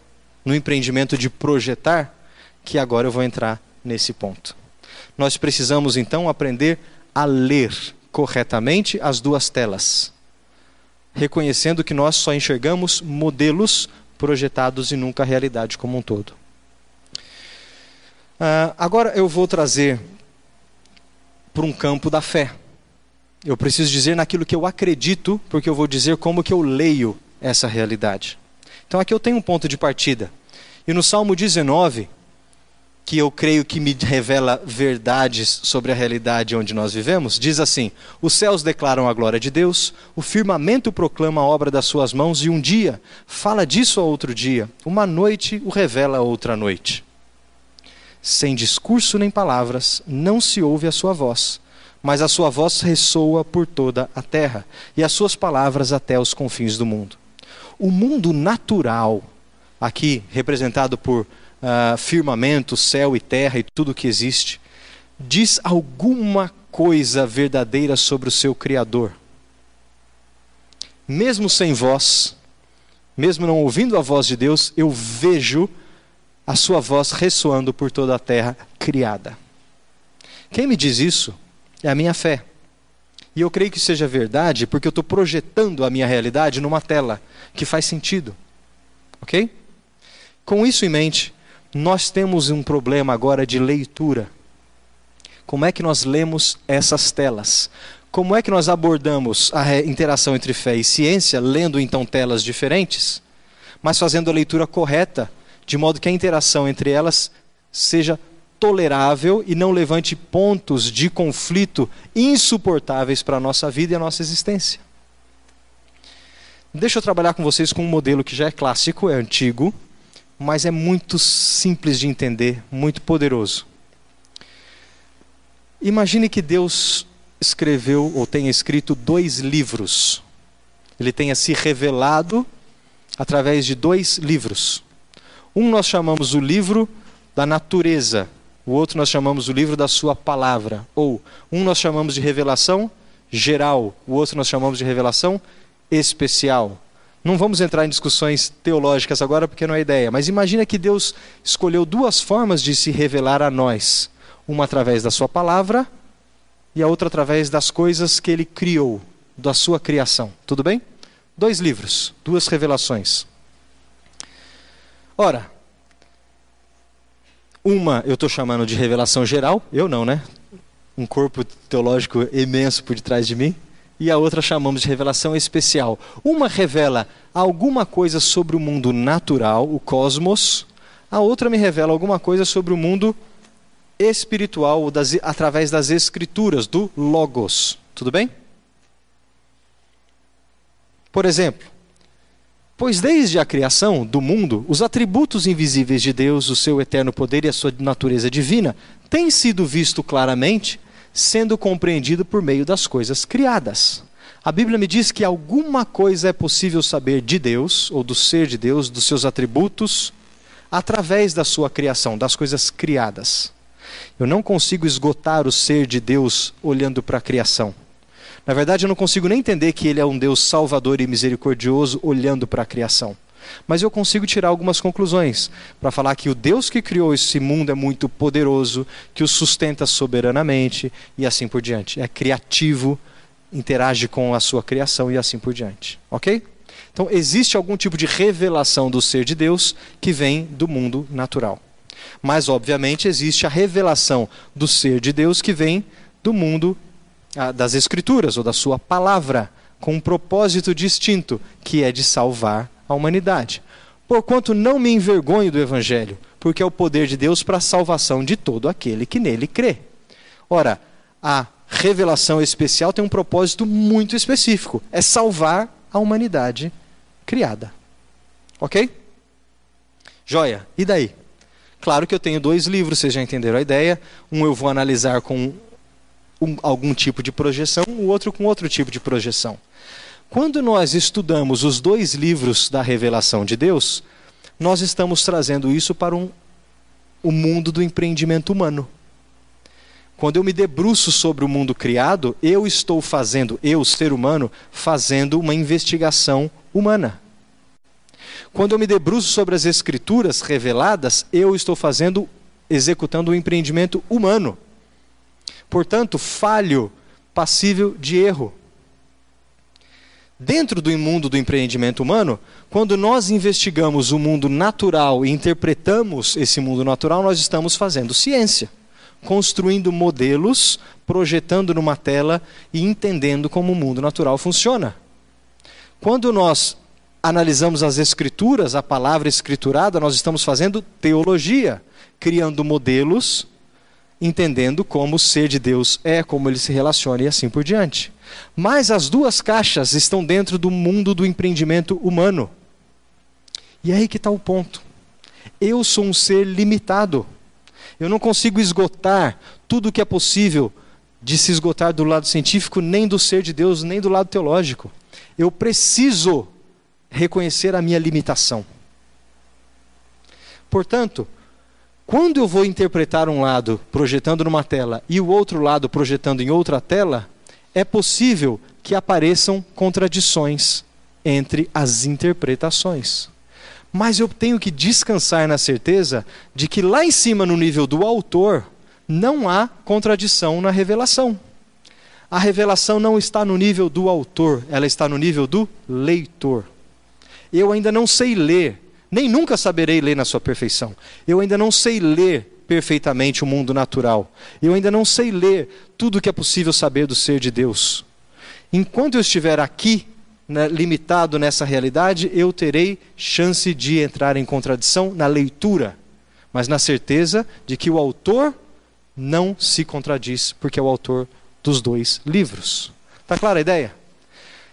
no empreendimento de projetar, que agora eu vou entrar nesse ponto. Nós precisamos então aprender a ler corretamente as duas telas, reconhecendo que nós só enxergamos modelos projetados e nunca a realidade como um todo. Uh, agora eu vou trazer para um campo da fé. Eu preciso dizer naquilo que eu acredito, porque eu vou dizer como que eu leio essa realidade. Então aqui eu tenho um ponto de partida. E no Salmo 19, que eu creio que me revela verdades sobre a realidade onde nós vivemos, diz assim: Os céus declaram a glória de Deus, o firmamento proclama a obra das suas mãos, e um dia fala disso a outro dia, uma noite o revela a outra noite. Sem discurso nem palavras, não se ouve a sua voz, mas a sua voz ressoa por toda a terra, e as suas palavras até os confins do mundo. O mundo natural aqui representado por uh, firmamento, céu e terra e tudo que existe, diz alguma coisa verdadeira sobre o seu Criador. Mesmo sem voz, mesmo não ouvindo a voz de Deus, eu vejo a sua voz ressoando por toda a terra criada. Quem me diz isso é a minha fé. E eu creio que seja verdade porque eu estou projetando a minha realidade numa tela que faz sentido. Ok? Com isso em mente, nós temos um problema agora de leitura. Como é que nós lemos essas telas? Como é que nós abordamos a interação entre fé e ciência, lendo então telas diferentes, mas fazendo a leitura correta, de modo que a interação entre elas seja tolerável e não levante pontos de conflito insuportáveis para a nossa vida e a nossa existência. Deixa eu trabalhar com vocês com um modelo que já é clássico, é antigo, mas é muito simples de entender, muito poderoso. Imagine que Deus escreveu ou tenha escrito dois livros. Ele tenha se revelado através de dois livros. Um nós chamamos o livro da natureza, o outro nós chamamos o livro da sua palavra. Ou um nós chamamos de revelação geral, o outro nós chamamos de revelação especial. Não vamos entrar em discussões teológicas agora porque não é ideia, mas imagina que Deus escolheu duas formas de se revelar a nós: uma através da sua palavra e a outra através das coisas que ele criou, da sua criação. Tudo bem? Dois livros, duas revelações. Ora, uma eu estou chamando de revelação geral, eu não, né? Um corpo teológico imenso por detrás de mim e a outra chamamos de revelação especial. Uma revela alguma coisa sobre o mundo natural, o cosmos, a outra me revela alguma coisa sobre o mundo espiritual das, através das escrituras, do Logos. Tudo bem? Por exemplo, pois desde a criação do mundo, os atributos invisíveis de Deus, o seu eterno poder e a sua natureza divina, têm sido visto claramente sendo compreendido por meio das coisas criadas. A Bíblia me diz que alguma coisa é possível saber de Deus, ou do ser de Deus, dos seus atributos, através da sua criação, das coisas criadas. Eu não consigo esgotar o ser de Deus olhando para a criação. Na verdade, eu não consigo nem entender que Ele é um Deus salvador e misericordioso olhando para a criação. Mas eu consigo tirar algumas conclusões para falar que o Deus que criou esse mundo é muito poderoso, que o sustenta soberanamente e assim por diante. É criativo, interage com a sua criação e assim por diante. Ok? Então, existe algum tipo de revelação do ser de Deus que vem do mundo natural. Mas, obviamente, existe a revelação do ser de Deus que vem do mundo ah, das Escrituras ou da sua palavra, com um propósito distinto, que é de salvar a humanidade. Porquanto não me envergonho do Evangelho, porque é o poder de Deus para a salvação de todo aquele que nele crê. Ora, a revelação especial tem um propósito muito específico: é salvar a humanidade criada. Ok? Joia, e daí? Claro que eu tenho dois livros, vocês já entenderam a ideia. Um eu vou analisar com um, algum tipo de projeção, o outro com outro tipo de projeção. Quando nós estudamos os dois livros da revelação de Deus, nós estamos trazendo isso para um, o mundo do empreendimento humano. Quando eu me debruço sobre o mundo criado, eu estou fazendo, eu, ser humano, fazendo uma investigação humana. Quando eu me debruço sobre as escrituras reveladas, eu estou fazendo, executando um empreendimento humano. Portanto, falho, passível de erro. Dentro do mundo do empreendimento humano, quando nós investigamos o mundo natural e interpretamos esse mundo natural, nós estamos fazendo ciência, construindo modelos, projetando numa tela e entendendo como o mundo natural funciona. Quando nós analisamos as escrituras, a palavra escriturada, nós estamos fazendo teologia, criando modelos, entendendo como o ser de Deus é, como ele se relaciona e assim por diante. Mas as duas caixas estão dentro do mundo do empreendimento humano. E é aí que está o ponto. Eu sou um ser limitado. Eu não consigo esgotar tudo o que é possível de se esgotar do lado científico, nem do ser de Deus, nem do lado teológico. Eu preciso reconhecer a minha limitação. Portanto, quando eu vou interpretar um lado projetando numa tela e o outro lado projetando em outra tela, é possível que apareçam contradições entre as interpretações. Mas eu tenho que descansar na certeza de que lá em cima, no nível do autor, não há contradição na revelação. A revelação não está no nível do autor, ela está no nível do leitor. Eu ainda não sei ler, nem nunca saberei ler na sua perfeição. Eu ainda não sei ler perfeitamente o mundo natural. Eu ainda não sei ler tudo o que é possível saber do ser de Deus. Enquanto eu estiver aqui, né, limitado nessa realidade, eu terei chance de entrar em contradição na leitura, mas na certeza de que o autor não se contradiz, porque é o autor dos dois livros. Está clara a ideia?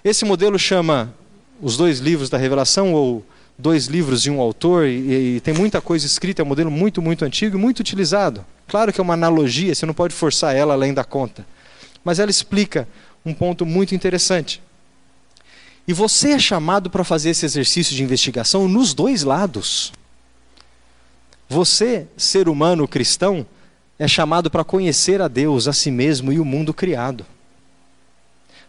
Esse modelo chama os dois livros da Revelação, ou dois livros de um autor, e, e, tem muita coisa escrita, é um modelo muito, muito antigo e muito utilizado. Claro que é uma analogia, você não pode forçar ela além da conta. Mas ela explica um ponto muito interessante. E você é chamado para fazer esse exercício de investigação nos dois lados. Você, ser humano cristão, é chamado para conhecer a Deus, a si mesmo e o mundo criado.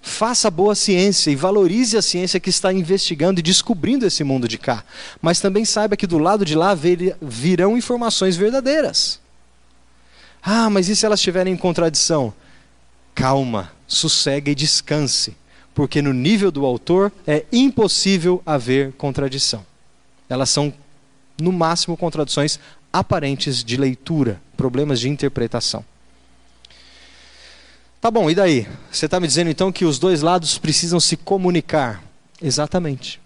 Faça boa ciência e valorize a ciência que está investigando e descobrindo esse mundo de cá. Mas também saiba que do lado de lá virão informações verdadeiras. Ah, mas e se elas estiverem em contradição? Calma, sossegue e descanse, porque no nível do autor é impossível haver contradição. Elas são, no máximo, contradições aparentes de leitura, problemas de interpretação. Tá bom, e daí? Você está me dizendo então que os dois lados precisam se comunicar? Exatamente.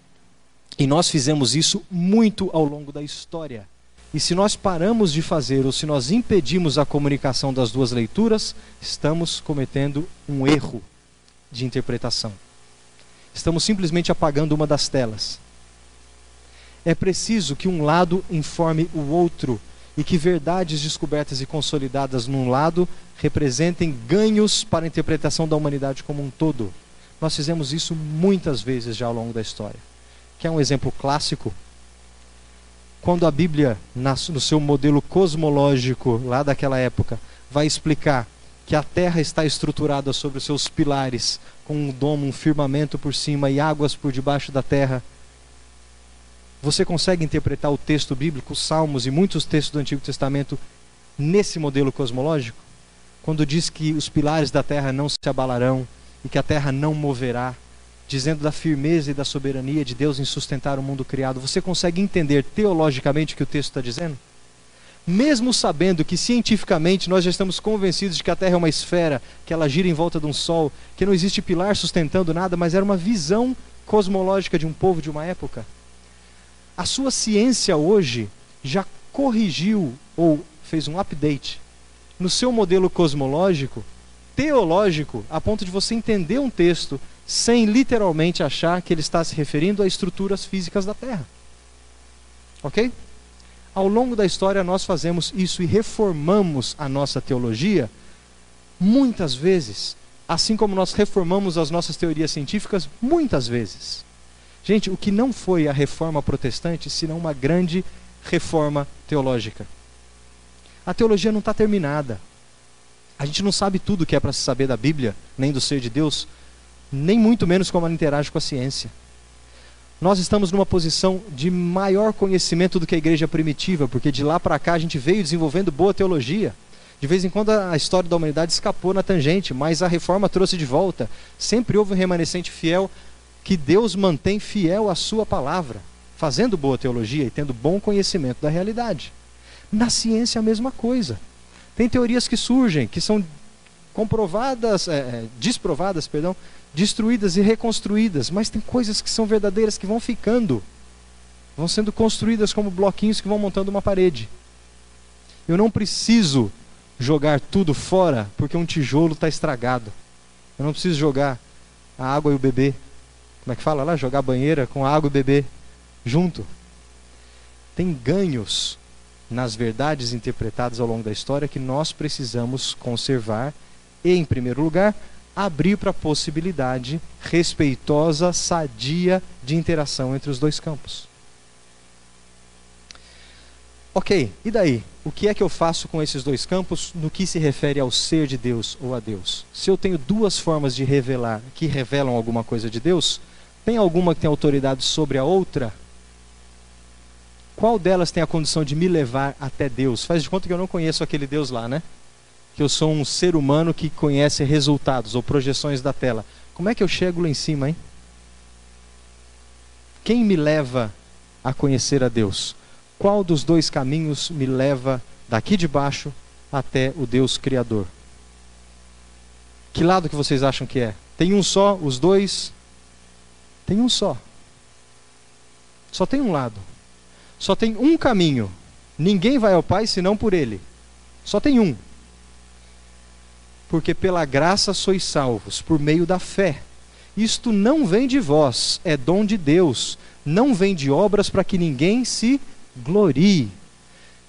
E nós fizemos isso muito ao longo da história. E se nós paramos de fazer, ou se nós impedimos a comunicação das duas leituras, estamos cometendo um erro de interpretação. Estamos simplesmente apagando uma das telas. É preciso que um lado informe o outro e que verdades descobertas e consolidadas num lado representem ganhos para a interpretação da humanidade como um todo. Nós fizemos isso muitas vezes já ao longo da história. Quer um exemplo clássico? Quando a Bíblia, no seu modelo cosmológico lá daquela época, vai explicar que a Terra está estruturada sobre os seus pilares, com um domo, um firmamento por cima e águas por debaixo da terra, você consegue interpretar o texto bíblico, os Salmos e muitos textos do Antigo Testamento nesse modelo cosmológico? Quando diz que os pilares da terra não se abalarão e que a terra não moverá, dizendo da firmeza e da soberania de Deus em sustentar o mundo criado, você consegue entender teologicamente o que o texto está dizendo? Mesmo sabendo que cientificamente nós já estamos convencidos de que a Terra é uma esfera, que ela gira em volta de um Sol, que não existe pilar sustentando nada, mas era uma visão cosmológica de um povo de uma época. A sua ciência hoje já corrigiu ou fez um update no seu modelo cosmológico, teológico, a ponto de você entender um texto sem literalmente achar que ele está se referindo a estruturas físicas da Terra. Ok? Ao longo da história, nós fazemos isso e reformamos a nossa teologia muitas vezes, assim como nós reformamos as nossas teorias científicas muitas vezes. Gente, o que não foi a reforma protestante, senão uma grande reforma teológica. A teologia não está terminada. A gente não sabe tudo que é para se saber da Bíblia, nem do ser de Deus, nem muito menos como ela interage com a ciência. Nós estamos numa posição de maior conhecimento do que a igreja primitiva, porque de lá para cá a gente veio desenvolvendo boa teologia. De vez em quando a história da humanidade escapou na tangente, mas a reforma trouxe de volta. Sempre houve um remanescente fiel que Deus mantém fiel à sua palavra, fazendo boa teologia e tendo bom conhecimento da realidade. Na ciência a mesma coisa. Tem teorias que surgem, que são comprovadas, é, é, desprovadas, perdão, destruídas e reconstruídas, mas tem coisas que são verdadeiras que vão ficando, vão sendo construídas como bloquinhos que vão montando uma parede. Eu não preciso jogar tudo fora porque um tijolo está estragado. Eu não preciso jogar a água e o bebê como é que fala lá? Jogar banheira com água e beber junto. Tem ganhos nas verdades interpretadas ao longo da história que nós precisamos conservar e, em primeiro lugar, abrir para a possibilidade respeitosa, sadia de interação entre os dois campos. Ok, e daí? O que é que eu faço com esses dois campos no que se refere ao ser de Deus ou a Deus? Se eu tenho duas formas de revelar que revelam alguma coisa de Deus, tem alguma que tem autoridade sobre a outra? Qual delas tem a condição de me levar até Deus? Faz de conta que eu não conheço aquele Deus lá, né? Que eu sou um ser humano que conhece resultados ou projeções da tela. Como é que eu chego lá em cima, hein? Quem me leva a conhecer a Deus? Qual dos dois caminhos me leva daqui de baixo até o Deus Criador? Que lado que vocês acham que é? Tem um só, os dois? Tem um só. Só tem um lado. Só tem um caminho. Ninguém vai ao Pai senão por Ele. Só tem um. Porque pela graça sois salvos, por meio da fé. Isto não vem de vós, é dom de Deus. Não vem de obras para que ninguém se glorie.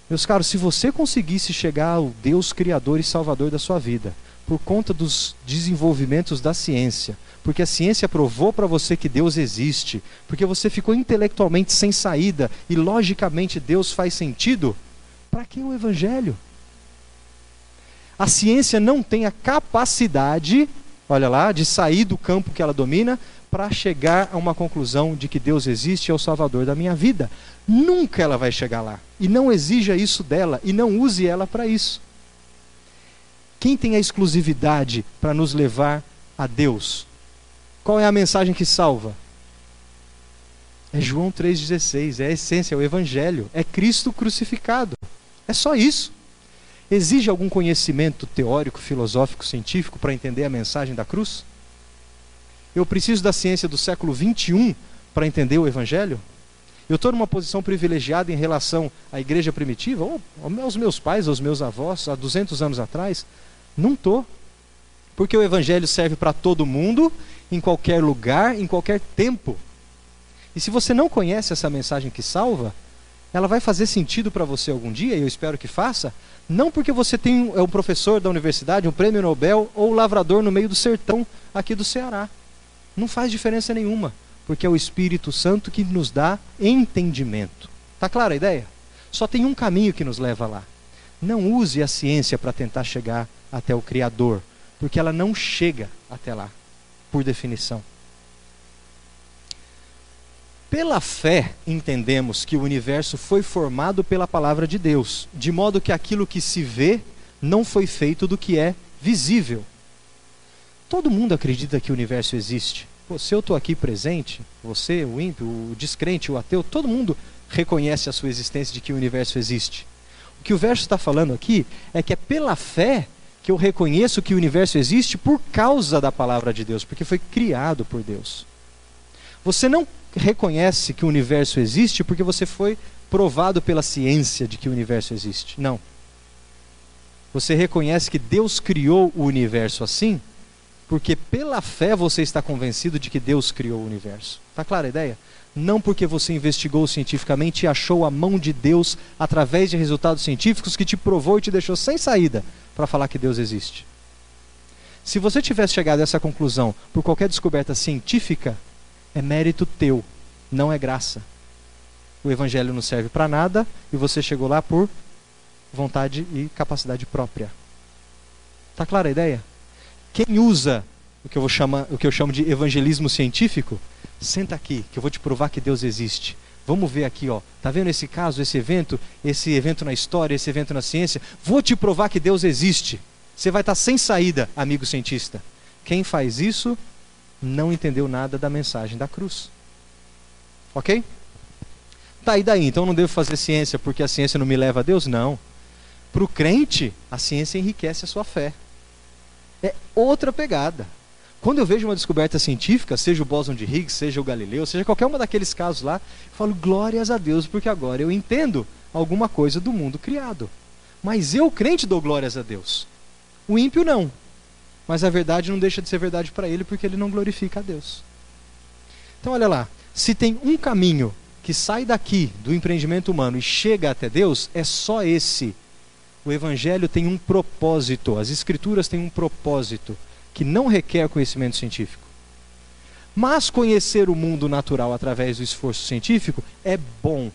Meus caros, se você conseguisse chegar ao Deus Criador e Salvador da sua vida, por conta dos desenvolvimentos da ciência, porque a ciência provou para você que Deus existe, porque você ficou intelectualmente sem saída e logicamente Deus faz sentido, para que o Evangelho? A ciência não tem a capacidade, olha lá, de sair do campo que ela domina para chegar a uma conclusão de que Deus existe e é o Salvador da minha vida. Nunca ela vai chegar lá. E não exija isso dela e não use ela para isso. Quem tem a exclusividade para nos levar a Deus? Qual é a mensagem que salva? É João 3,16, é a essência, é o Evangelho, é Cristo crucificado. É só isso. Exige algum conhecimento teórico, filosófico, científico para entender a mensagem da cruz? Eu preciso da ciência do século 21 para entender o Evangelho? Eu estou numa posição privilegiada em relação à igreja primitiva, ou aos meus pais, aos meus avós, há 200 anos atrás? Não estou. Porque o Evangelho serve para todo mundo, em qualquer lugar, em qualquer tempo. E se você não conhece essa mensagem que salva, ela vai fazer sentido para você algum dia, e eu espero que faça, não porque você tem é um professor da universidade, um prêmio Nobel ou lavrador no meio do sertão aqui do Ceará. Não faz diferença nenhuma, porque é o Espírito Santo que nos dá entendimento. Tá clara a ideia? Só tem um caminho que nos leva lá. Não use a ciência para tentar chegar até o Criador, porque ela não chega até lá, por definição. Pela fé, entendemos que o universo foi formado pela palavra de Deus, de modo que aquilo que se vê não foi feito do que é visível. Todo mundo acredita que o universo existe. Pô, se eu estou aqui presente, você, o ímpio, o descrente, o ateu, todo mundo reconhece a sua existência de que o universo existe. O que o verso está falando aqui é que é pela fé que eu reconheço que o universo existe por causa da palavra de Deus, porque foi criado por Deus. Você não reconhece que o universo existe porque você foi provado pela ciência de que o universo existe. Não. Você reconhece que Deus criou o universo assim porque pela fé você está convencido de que Deus criou o universo. Está clara a ideia? Não porque você investigou cientificamente e achou a mão de Deus através de resultados científicos que te provou e te deixou sem saída para falar que Deus existe. Se você tivesse chegado a essa conclusão por qualquer descoberta científica, é mérito teu, não é graça. O evangelho não serve para nada e você chegou lá por vontade e capacidade própria. Está clara a ideia? Quem usa o que eu, vou chamar, o que eu chamo de evangelismo científico, senta aqui, que eu vou te provar que Deus existe. Vamos ver aqui, ó. Tá vendo esse caso, esse evento, esse evento na história, esse evento na ciência? Vou te provar que Deus existe. Você vai estar sem saída, amigo cientista. Quem faz isso não entendeu nada da mensagem da cruz. Ok? Tá, e daí? Então não devo fazer ciência porque a ciência não me leva a Deus? Não. Para o crente, a ciência enriquece a sua fé é outra pegada. Quando eu vejo uma descoberta científica, seja o bóson de Higgs, seja o Galileu, seja qualquer uma daqueles casos lá, eu falo glórias a Deus, porque agora eu entendo alguma coisa do mundo criado. Mas eu, crente, dou glórias a Deus. O ímpio não. Mas a verdade não deixa de ser verdade para ele, porque ele não glorifica a Deus. Então, olha lá. Se tem um caminho que sai daqui do empreendimento humano e chega até Deus, é só esse o Evangelho tem um propósito, as Escrituras têm um propósito que não requer conhecimento científico. Mas conhecer o mundo natural através do esforço científico é bom,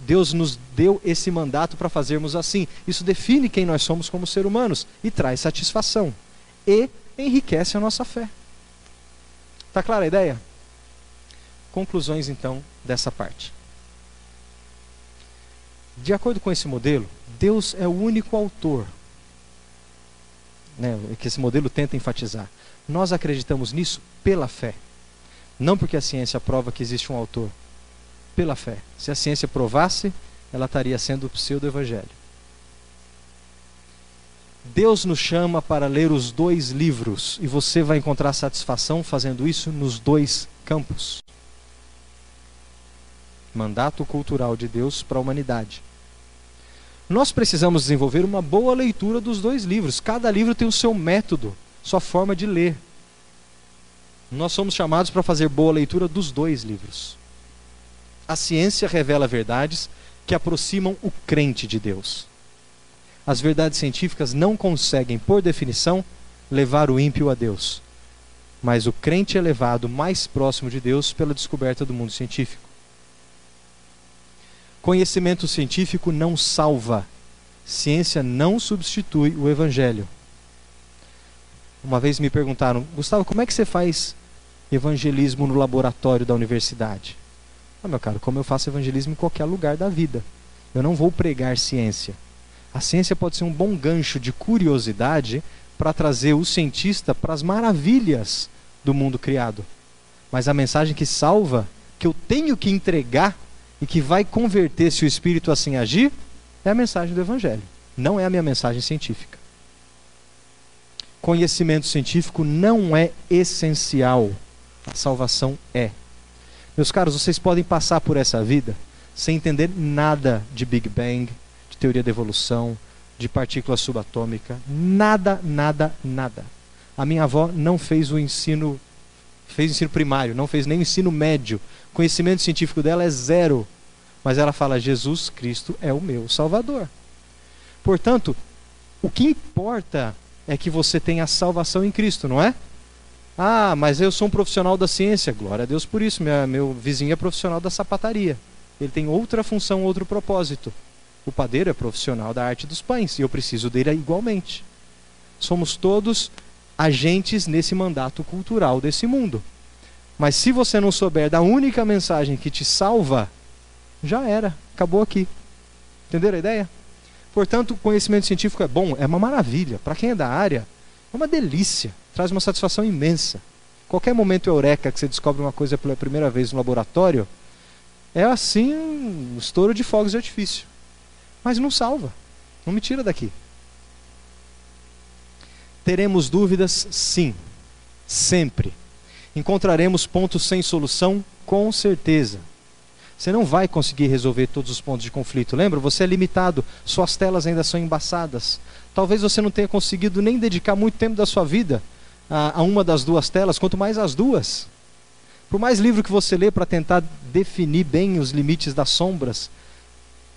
Deus nos deu esse mandato para fazermos assim. Isso define quem nós somos como seres humanos e traz satisfação e enriquece a nossa fé. Tá clara a ideia? Conclusões então dessa parte. De acordo com esse modelo, Deus é o único autor. Né, que esse modelo tenta enfatizar. Nós acreditamos nisso pela fé. Não porque a ciência prova que existe um autor. Pela fé. Se a ciência provasse, ela estaria sendo o pseudo-evangelho. Deus nos chama para ler os dois livros e você vai encontrar satisfação fazendo isso nos dois campos. Mandato cultural de Deus para a humanidade. Nós precisamos desenvolver uma boa leitura dos dois livros. Cada livro tem o seu método, sua forma de ler. Nós somos chamados para fazer boa leitura dos dois livros. A ciência revela verdades que aproximam o crente de Deus. As verdades científicas não conseguem, por definição, levar o ímpio a Deus. Mas o crente é levado mais próximo de Deus pela descoberta do mundo científico. Conhecimento científico não salva. Ciência não substitui o evangelho. Uma vez me perguntaram, Gustavo, como é que você faz evangelismo no laboratório da universidade? Ah, meu caro, como eu faço evangelismo em qualquer lugar da vida. Eu não vou pregar ciência. A ciência pode ser um bom gancho de curiosidade para trazer o cientista para as maravilhas do mundo criado. Mas a mensagem que salva, que eu tenho que entregar e que vai converter se o Espírito assim agir, é a mensagem do Evangelho. Não é a minha mensagem científica. Conhecimento científico não é essencial. A salvação é. Meus caros, vocês podem passar por essa vida sem entender nada de Big Bang, de teoria da evolução, de partícula subatômica. Nada, nada, nada. A minha avó não fez o ensino, fez ensino primário, não fez nem o ensino médio conhecimento científico dela é zero. Mas ela fala: Jesus Cristo é o meu Salvador. Portanto, o que importa é que você tenha salvação em Cristo, não é? Ah, mas eu sou um profissional da ciência. Glória a Deus por isso. Minha, meu vizinho é profissional da sapataria. Ele tem outra função, outro propósito. O padeiro é profissional da arte dos pães e eu preciso dele igualmente. Somos todos agentes nesse mandato cultural desse mundo. Mas se você não souber da única mensagem que te salva, já era, acabou aqui. Entenderam a ideia? Portanto, o conhecimento científico é bom, é uma maravilha. Para quem é da área, é uma delícia, traz uma satisfação imensa. Qualquer momento eureka que você descobre uma coisa pela primeira vez no laboratório, é assim um estouro de fogos de artifício. Mas não salva, não me tira daqui. Teremos dúvidas? Sim, sempre. Encontraremos pontos sem solução? Com certeza. Você não vai conseguir resolver todos os pontos de conflito. Lembra? Você é limitado, suas telas ainda são embaçadas. Talvez você não tenha conseguido nem dedicar muito tempo da sua vida a, a uma das duas telas, quanto mais as duas. Por mais livro que você lê para tentar definir bem os limites das sombras,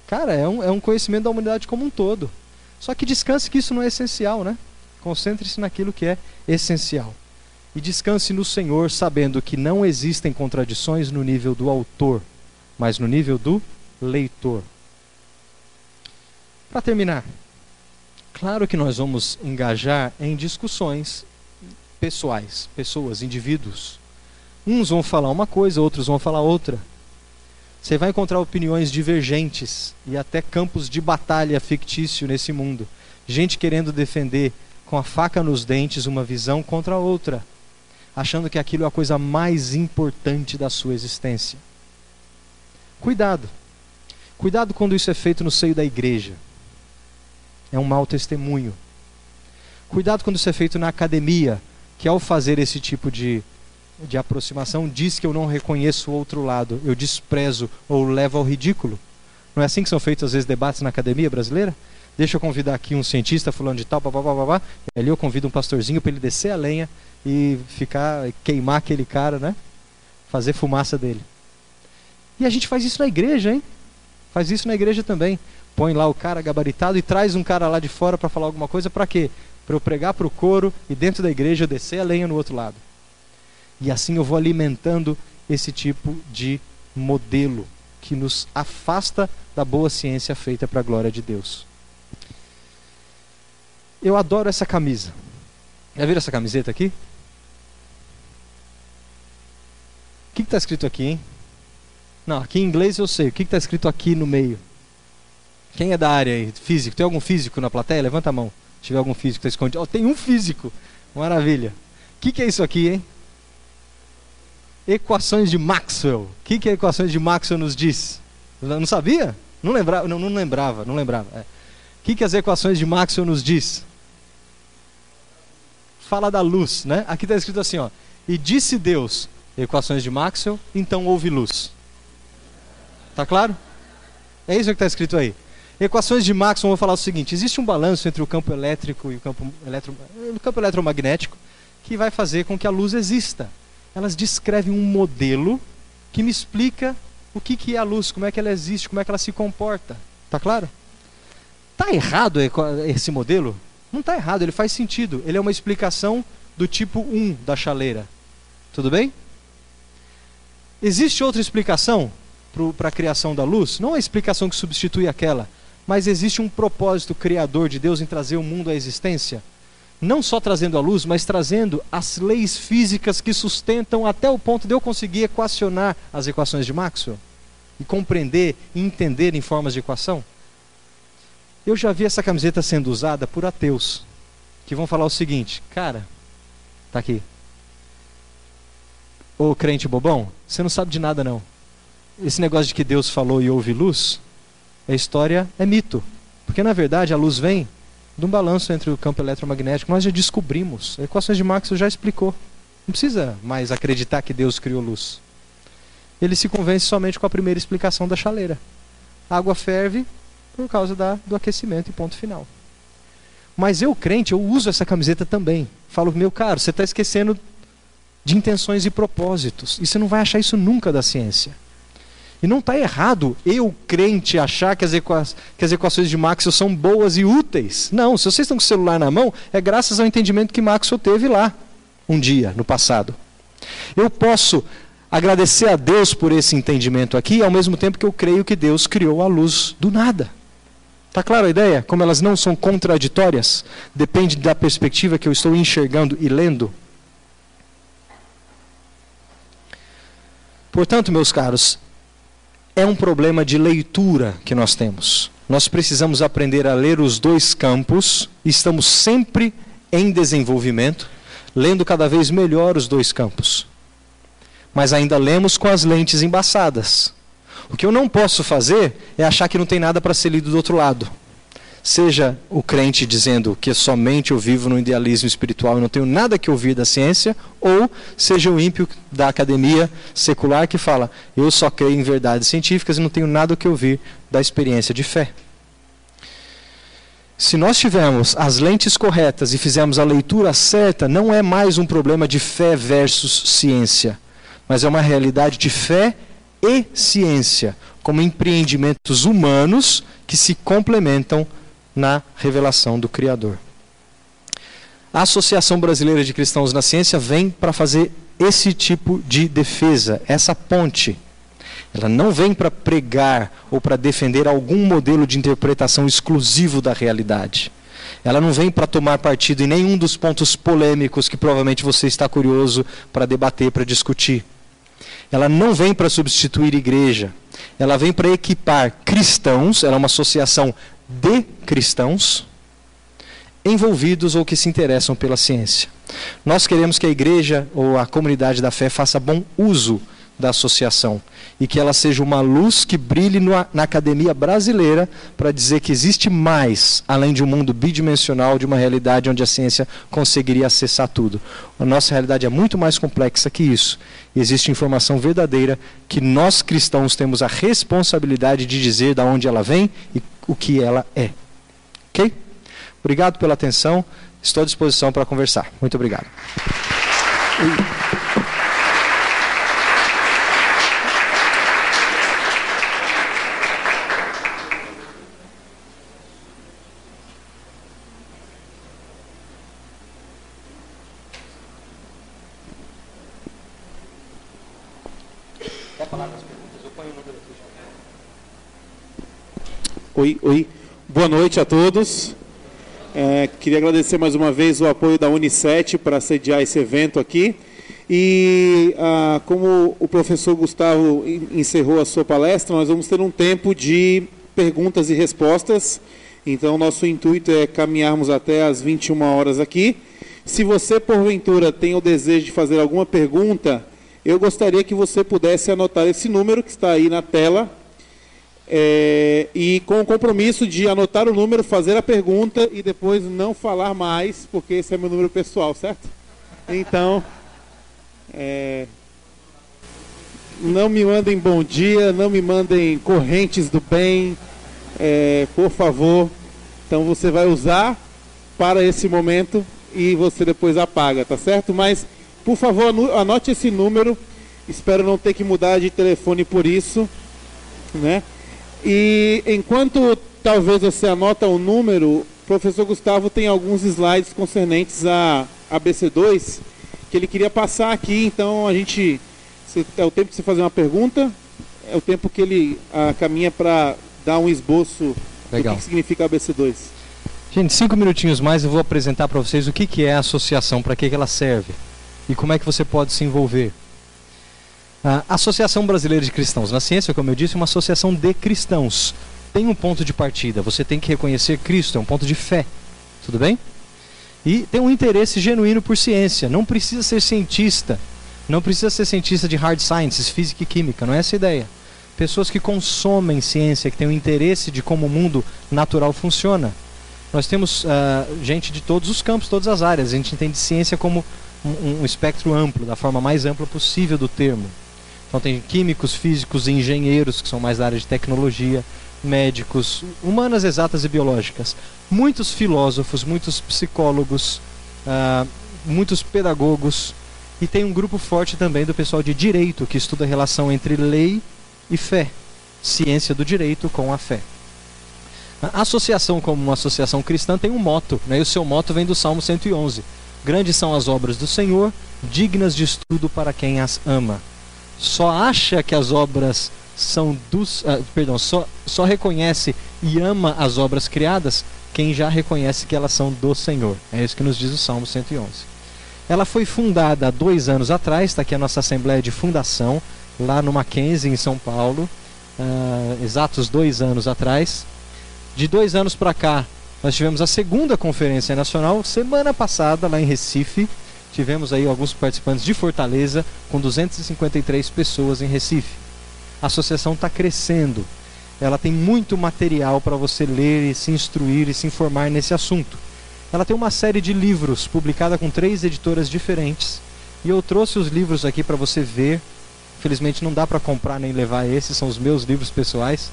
cara, é um, é um conhecimento da humanidade como um todo. Só que descanse que isso não é essencial, né? Concentre-se naquilo que é essencial e descanse no Senhor, sabendo que não existem contradições no nível do autor, mas no nível do leitor. Para terminar, claro que nós vamos engajar em discussões pessoais, pessoas, indivíduos. Uns vão falar uma coisa, outros vão falar outra. Você vai encontrar opiniões divergentes e até campos de batalha fictício nesse mundo. Gente querendo defender com a faca nos dentes uma visão contra a outra achando que aquilo é a coisa mais importante da sua existência. Cuidado. Cuidado quando isso é feito no seio da igreja. É um mau testemunho. Cuidado quando isso é feito na academia, que ao fazer esse tipo de, de aproximação diz que eu não reconheço o outro lado, eu desprezo ou levo ao ridículo. Não é assim que são feitos às vezes debates na academia brasileira? Deixa eu convidar aqui um cientista fulano de tal, papapá, e ali eu convido um pastorzinho para ele descer a lenha e ficar queimar aquele cara, né? Fazer fumaça dele. E a gente faz isso na igreja, hein? Faz isso na igreja também. Põe lá o cara gabaritado e traz um cara lá de fora para falar alguma coisa para quê? Para eu pregar para o coro e dentro da igreja eu descer a lenha no outro lado. E assim eu vou alimentando esse tipo de modelo. que nos afasta da boa ciência feita para a glória de Deus. Eu adoro essa camisa. Já viram essa camiseta aqui? O que está escrito aqui, hein? Não, aqui em inglês eu sei. O que está escrito aqui no meio? Quem é da área aí? Físico? Tem algum físico na plateia? Levanta a mão. Se tiver algum físico está escondido. Oh, tem um físico. Maravilha. O que, que é isso aqui, hein? Equações de Maxwell. O que, que a equações de Maxwell nos diz? Não sabia? Não lembrava? Não, não lembrava, não lembrava. É. O que, que as equações de Maxwell nos diz? Fala da luz, né? Aqui está escrito assim, ó. E disse Deus, equações de Maxwell, então houve luz. Tá claro? É isso que está escrito aí. Equações de Maxwell vou falar o seguinte: existe um balanço entre o campo elétrico e o campo, eletro, o campo eletromagnético que vai fazer com que a luz exista. Elas descrevem um modelo que me explica o que, que é a luz, como é que ela existe, como é que ela se comporta. Tá claro? Tá errado esse modelo? Não está errado, ele faz sentido. Ele é uma explicação do tipo 1 da chaleira. Tudo bem? Existe outra explicação para a criação da luz? Não a explicação que substitui aquela mas existe um propósito criador de Deus em trazer o mundo à existência. Não só trazendo a luz, mas trazendo as leis físicas que sustentam até o ponto de eu conseguir equacionar as equações de Maxwell e compreender e entender em formas de equação. Eu já vi essa camiseta sendo usada por ateus que vão falar o seguinte: cara, tá aqui. Ô crente bobão, você não sabe de nada não. Esse negócio de que Deus falou e houve luz, a história é mito. Porque na verdade a luz vem de um balanço entre o campo eletromagnético. Nós já descobrimos. A equações de Maxwell já explicou. Não precisa mais acreditar que Deus criou luz. Ele se convence somente com a primeira explicação da chaleira. A água ferve por causa da, do aquecimento e ponto final. Mas eu, crente, eu uso essa camiseta também. Falo, meu caro, você está esquecendo de intenções e propósitos. E você não vai achar isso nunca da ciência. E não está errado eu, crente, achar que as, que as equações de Maxwell são boas e úteis. Não, se vocês estão com o celular na mão, é graças ao entendimento que Maxwell teve lá, um dia, no passado. Eu posso agradecer a Deus por esse entendimento aqui, ao mesmo tempo que eu creio que Deus criou a luz do nada. Está claro a ideia? Como elas não são contraditórias? Depende da perspectiva que eu estou enxergando e lendo. Portanto, meus caros, é um problema de leitura que nós temos. Nós precisamos aprender a ler os dois campos, estamos sempre em desenvolvimento, lendo cada vez melhor os dois campos. Mas ainda lemos com as lentes embaçadas. O que eu não posso fazer é achar que não tem nada para ser lido do outro lado. Seja o crente dizendo que somente eu vivo no idealismo espiritual e não tenho nada que ouvir da ciência, ou seja o ímpio da academia secular que fala eu só creio em verdades científicas e não tenho nada que ouvir da experiência de fé. Se nós tivermos as lentes corretas e fizermos a leitura certa, não é mais um problema de fé versus ciência, mas é uma realidade de fé e ciência, como empreendimentos humanos que se complementam na revelação do Criador. A Associação Brasileira de Cristãos na Ciência vem para fazer esse tipo de defesa, essa ponte. Ela não vem para pregar ou para defender algum modelo de interpretação exclusivo da realidade. Ela não vem para tomar partido em nenhum dos pontos polêmicos que provavelmente você está curioso para debater, para discutir. Ela não vem para substituir igreja. Ela vem para equipar cristãos, ela é uma associação de cristãos envolvidos ou que se interessam pela ciência. Nós queremos que a igreja ou a comunidade da fé faça bom uso da associação e que ela seja uma luz que brilhe na academia brasileira para dizer que existe mais além de um mundo bidimensional, de uma realidade onde a ciência conseguiria acessar tudo. A nossa realidade é muito mais complexa que isso. Existe informação verdadeira que nós cristãos temos a responsabilidade de dizer de onde ela vem e o que ela é. Ok? Obrigado pela atenção. Estou à disposição para conversar. Muito obrigado. Quer falar das perguntas? Eu ponho o número aqui já. Oi, oi. Boa noite a todos. É, queria agradecer mais uma vez o apoio da Unicef para sediar esse evento aqui. E ah, como o professor Gustavo encerrou a sua palestra, nós vamos ter um tempo de perguntas e respostas. Então, nosso intuito é caminharmos até as 21 horas aqui. Se você, porventura, tem o desejo de fazer alguma pergunta, eu gostaria que você pudesse anotar esse número que está aí na tela. É, e com o compromisso de anotar o número, fazer a pergunta e depois não falar mais, porque esse é meu número pessoal, certo? Então, é, não me mandem bom dia, não me mandem correntes do bem, é, por favor. Então você vai usar para esse momento e você depois apaga, tá certo? Mas, por favor, anote esse número. Espero não ter que mudar de telefone por isso, né? E enquanto talvez você anota o número, o professor Gustavo tem alguns slides concernentes a ABC2 que ele queria passar aqui, então a gente é o tempo de você fazer uma pergunta, é o tempo que ele ah, caminha para dar um esboço Legal. do que significa ABC2. Gente, cinco minutinhos mais eu vou apresentar para vocês o que, que é a associação, para que, que ela serve e como é que você pode se envolver. A Associação Brasileira de Cristãos na Ciência, como eu disse, é uma associação de cristãos. Tem um ponto de partida, você tem que reconhecer Cristo, é um ponto de fé. Tudo bem? E tem um interesse genuíno por ciência. Não precisa ser cientista, não precisa ser cientista de hard sciences, física e química, não é essa a ideia. Pessoas que consomem ciência, que têm um interesse de como o mundo natural funciona. Nós temos uh, gente de todos os campos, todas as áreas. A gente entende ciência como um, um, espectro amplo, da forma mais ampla possível do termo. Então tem químicos, físicos, engenheiros, que são mais da área de tecnologia, médicos, humanas exatas e biológicas. Muitos filósofos, muitos psicólogos, uh, muitos pedagogos. E tem um grupo forte também do pessoal de direito, que estuda a relação entre lei e fé. Ciência do direito com a fé. A associação, como uma associação cristã, tem um moto, né? e o seu moto vem do Salmo 111. Grandes são as obras do Senhor, dignas de estudo para quem as ama. Só acha que as obras são dos. Uh, perdão, só, só reconhece e ama as obras criadas quem já reconhece que elas são do Senhor. É isso que nos diz o Salmo 111. Ela foi fundada há dois anos atrás, está aqui a nossa Assembleia de Fundação, lá no Mackenzie, em São Paulo, uh, exatos dois anos atrás. De dois anos para cá, nós tivemos a segunda conferência nacional, semana passada, lá em Recife. Tivemos aí alguns participantes de Fortaleza, com 253 pessoas em Recife. A associação está crescendo. Ela tem muito material para você ler e se instruir e se informar nesse assunto. Ela tem uma série de livros publicada com três editoras diferentes. E eu trouxe os livros aqui para você ver. Infelizmente não dá para comprar nem levar esses, são os meus livros pessoais.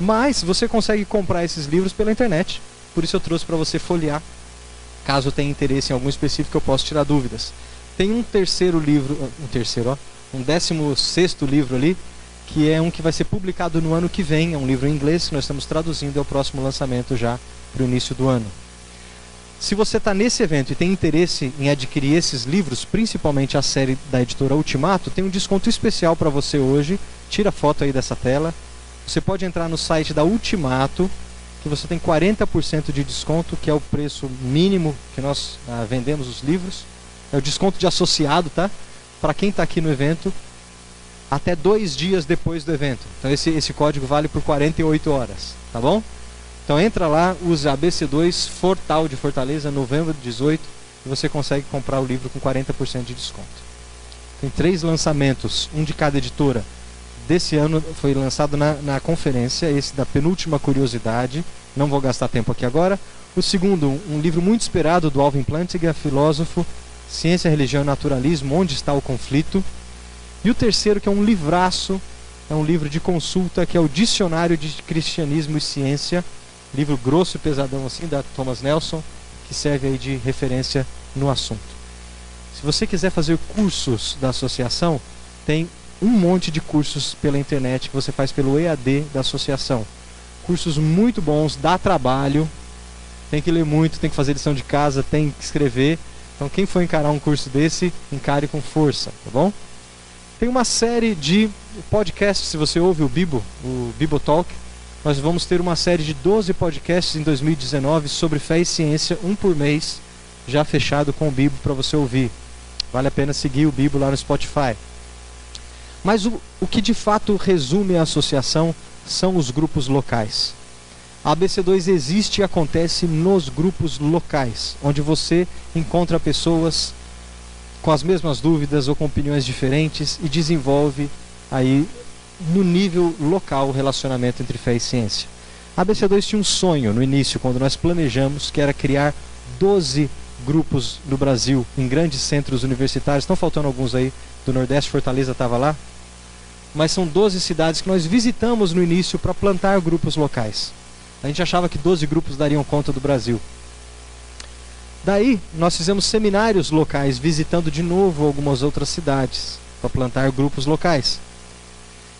Mas você consegue comprar esses livros pela internet. Por isso eu trouxe para você folhear. Caso tenha interesse em algum específico, eu posso tirar dúvidas. Tem um terceiro livro, um terceiro, ó, um décimo sexto livro ali, que é um que vai ser publicado no ano que vem. É um livro em inglês que nós estamos traduzindo, é o próximo lançamento já para o início do ano. Se você está nesse evento e tem interesse em adquirir esses livros, principalmente a série da editora Ultimato, tem um desconto especial para você hoje. Tira foto aí dessa tela você pode entrar no site da Ultimato, que você tem 40% de desconto, que é o preço mínimo que nós ah, vendemos os livros. É o desconto de associado, tá? Para quem está aqui no evento, até dois dias depois do evento. Então esse, esse código vale por 48 horas, tá bom? Então entra lá, use ABC2 Fortal de Fortaleza, novembro de 18, e você consegue comprar o livro com 40% de desconto. Tem três lançamentos, um de cada editora desse ano foi lançado na, na conferência, esse da penúltima curiosidade. Não vou gastar tempo aqui agora. O segundo, um livro muito esperado do Alvin Plantinga, filósofo, Ciência, Religião e Naturalismo, Onde está o Conflito. E o terceiro, que é um livraço, é um livro de consulta, que é o Dicionário de Cristianismo e Ciência, livro grosso e pesadão assim, da Thomas Nelson, que serve aí de referência no assunto. Se você quiser fazer cursos da associação, tem um monte de cursos pela internet que você faz pelo EAD da associação. Cursos muito bons, dá trabalho, tem que ler muito, tem que fazer lição de casa, tem que escrever. Então quem for encarar um curso desse, encare com força, tá bom? Tem uma série de podcasts, se você ouve o Bibo, o Bibo Talk, nós vamos ter uma série de 12 podcasts em 2019 sobre fé e ciência, um por mês, já fechado com o Bibo para você ouvir. Vale a pena seguir o Bibo lá no Spotify. Mas o, o que de fato resume a associação são os grupos locais. A ABC2 existe e acontece nos grupos locais, onde você encontra pessoas com as mesmas dúvidas ou com opiniões diferentes e desenvolve aí no nível local o relacionamento entre fé e ciência. A ABC2 tinha um sonho no início, quando nós planejamos, que era criar 12 grupos no Brasil, em grandes centros universitários. Estão faltando alguns aí do Nordeste, Fortaleza estava lá. Mas são 12 cidades que nós visitamos no início para plantar grupos locais. A gente achava que 12 grupos dariam conta do Brasil. Daí, nós fizemos seminários locais, visitando de novo algumas outras cidades, para plantar grupos locais.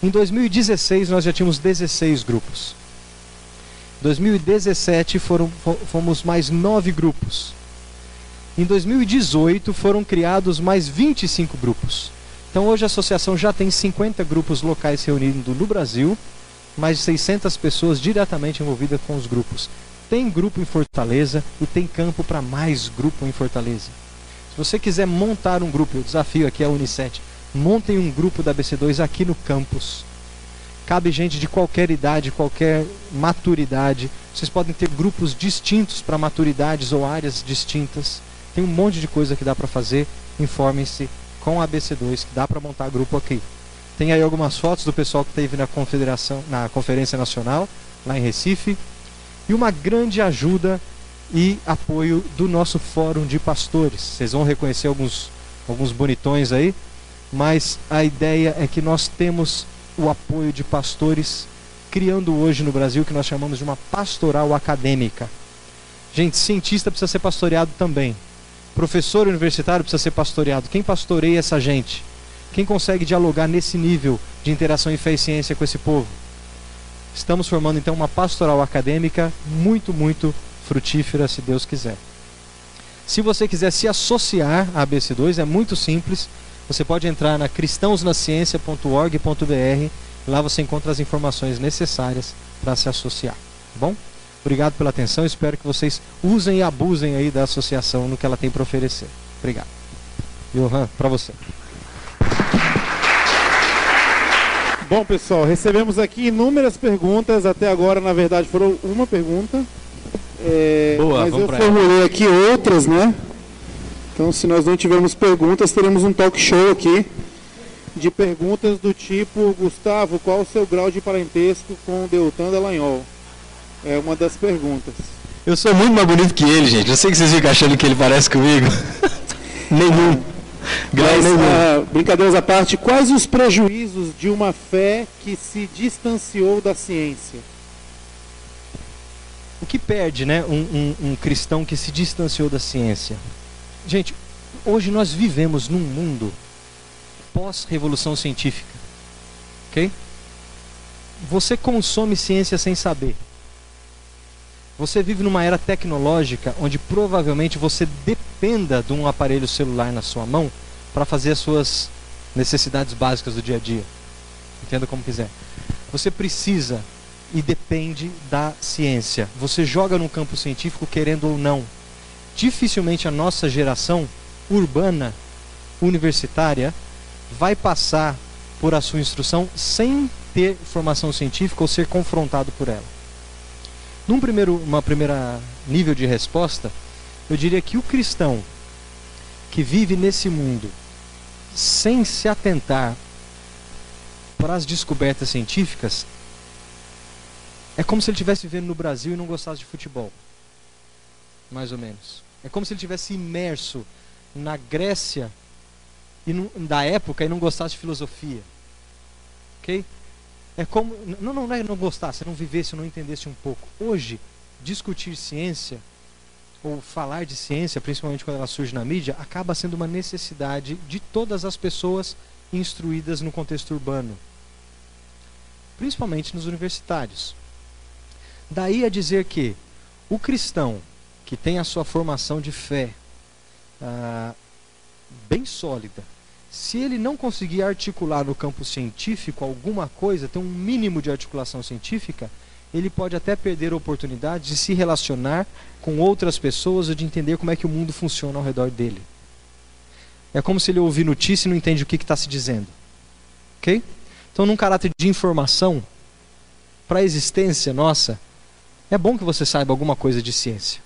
Em 2016, nós já tínhamos 16 grupos. Em 2017, foram, fomos mais 9 grupos. Em 2018 foram criados mais 25 grupos. Então hoje a associação já tem 50 grupos locais reunidos no Brasil, mais de 600 pessoas diretamente envolvidas com os grupos. Tem grupo em Fortaleza e tem campo para mais grupo em Fortaleza. Se você quiser montar um grupo, o desafio aqui é a Unicet, montem um grupo da BC2 aqui no campus. Cabe gente de qualquer idade, qualquer maturidade. Vocês podem ter grupos distintos para maturidades ou áreas distintas. Tem um monte de coisa que dá para fazer. Informem-se com a ABC2 que dá para montar grupo aqui. Tem aí algumas fotos do pessoal que teve na confederação, na conferência nacional lá em Recife e uma grande ajuda e apoio do nosso fórum de pastores. Vocês vão reconhecer alguns alguns bonitões aí, mas a ideia é que nós temos o apoio de pastores criando hoje no Brasil que nós chamamos de uma pastoral acadêmica. Gente, cientista precisa ser pastoreado também. Professor universitário precisa ser pastoreado. Quem pastoreia essa gente? Quem consegue dialogar nesse nível de interação e fé e ciência com esse povo? Estamos formando então uma pastoral acadêmica muito, muito frutífera, se Deus quiser. Se você quiser se associar à ABC2, é muito simples. Você pode entrar na cristãosnaciencia.org.br. Lá você encontra as informações necessárias para se associar. Tá bom? Obrigado pela atenção. Espero que vocês usem e abusem aí da associação no que ela tem para oferecer. Obrigado. Johan, para você. Bom, pessoal, recebemos aqui inúmeras perguntas. Até agora, na verdade, foram uma pergunta. É, Boa, mas eu formulei aqui outras, né? Então, se nós não tivermos perguntas, teremos um talk show aqui de perguntas do tipo: Gustavo, qual o seu grau de parentesco com o Deltan Dallagnol? É uma das perguntas. Eu sou muito mais bonito que ele, gente. Eu sei que vocês ficam achando que ele parece comigo. nenhum. Mas, nenhum. Uh, brincadeiras à parte, quais os prejuízos de uma fé que se distanciou da ciência? O que perde, né, um, um, um cristão que se distanciou da ciência? Gente, hoje nós vivemos num mundo pós-revolução científica, ok? Você consome ciência sem saber. Você vive numa era tecnológica onde provavelmente você dependa de um aparelho celular na sua mão para fazer as suas necessidades básicas do dia a dia. Entenda como quiser. Você precisa e depende da ciência. Você joga no campo científico querendo ou não. Dificilmente a nossa geração urbana, universitária, vai passar por a sua instrução sem ter formação científica ou ser confrontado por ela. Num primeiro, uma primeira nível de resposta, eu diria que o cristão que vive nesse mundo sem se atentar para as descobertas científicas é como se ele estivesse vivendo no Brasil e não gostasse de futebol. Mais ou menos. É como se ele estivesse imerso na Grécia e da época e não gostasse de filosofia. Ok? É como. Não, não, é não gostar, se não vivesse, não entendesse um pouco. Hoje, discutir ciência, ou falar de ciência, principalmente quando ela surge na mídia, acaba sendo uma necessidade de todas as pessoas instruídas no contexto urbano. Principalmente nos universitários. Daí a dizer que o cristão que tem a sua formação de fé ah, bem sólida, se ele não conseguir articular no campo científico alguma coisa, ter um mínimo de articulação científica, ele pode até perder a oportunidade de se relacionar com outras pessoas ou de entender como é que o mundo funciona ao redor dele. É como se ele ouvir notícia e não entende o que está se dizendo. Ok? Então, num caráter de informação, para a existência nossa, é bom que você saiba alguma coisa de ciência.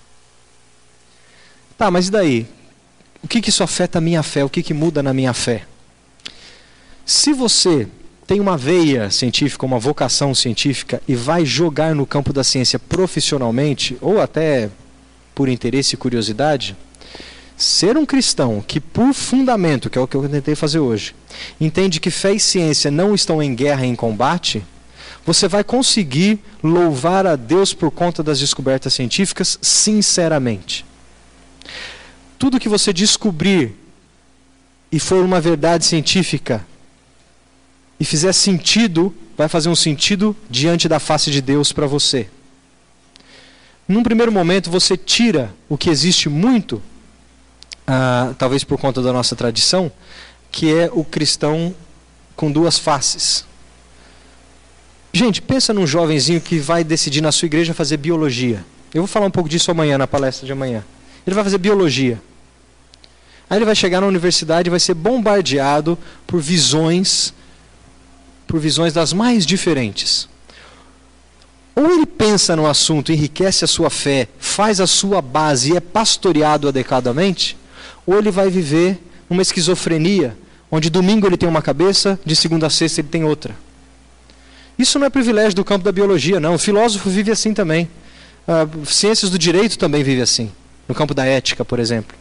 Tá, mas e daí? O que, que isso afeta a minha fé? O que, que muda na minha fé? Se você tem uma veia científica, uma vocação científica e vai jogar no campo da ciência profissionalmente, ou até por interesse e curiosidade, ser um cristão que, por fundamento, que é o que eu tentei fazer hoje, entende que fé e ciência não estão em guerra e em combate, você vai conseguir louvar a Deus por conta das descobertas científicas sinceramente. Tudo que você descobrir e for uma verdade científica e fizer sentido, vai fazer um sentido diante da face de Deus para você. Num primeiro momento, você tira o que existe muito, ah, talvez por conta da nossa tradição, que é o cristão com duas faces. Gente, pensa num jovenzinho que vai decidir na sua igreja fazer biologia. Eu vou falar um pouco disso amanhã, na palestra de amanhã. Ele vai fazer biologia. Aí ele vai chegar na universidade e vai ser bombardeado por visões por visões das mais diferentes. Ou ele pensa no assunto, enriquece a sua fé, faz a sua base e é pastoreado adequadamente, ou ele vai viver uma esquizofrenia, onde domingo ele tem uma cabeça, de segunda a sexta ele tem outra. Isso não é privilégio do campo da biologia, não. O filósofo vive assim também. Uh, ciências do direito também vive assim, no campo da ética, por exemplo.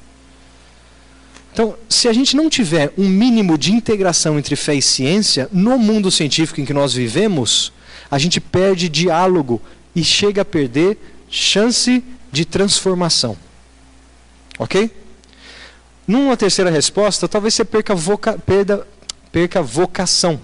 Então, se a gente não tiver um mínimo de integração entre fé e ciência, no mundo científico em que nós vivemos, a gente perde diálogo e chega a perder chance de transformação. Ok? Numa terceira resposta, talvez você perca, voca, perda, perca vocação.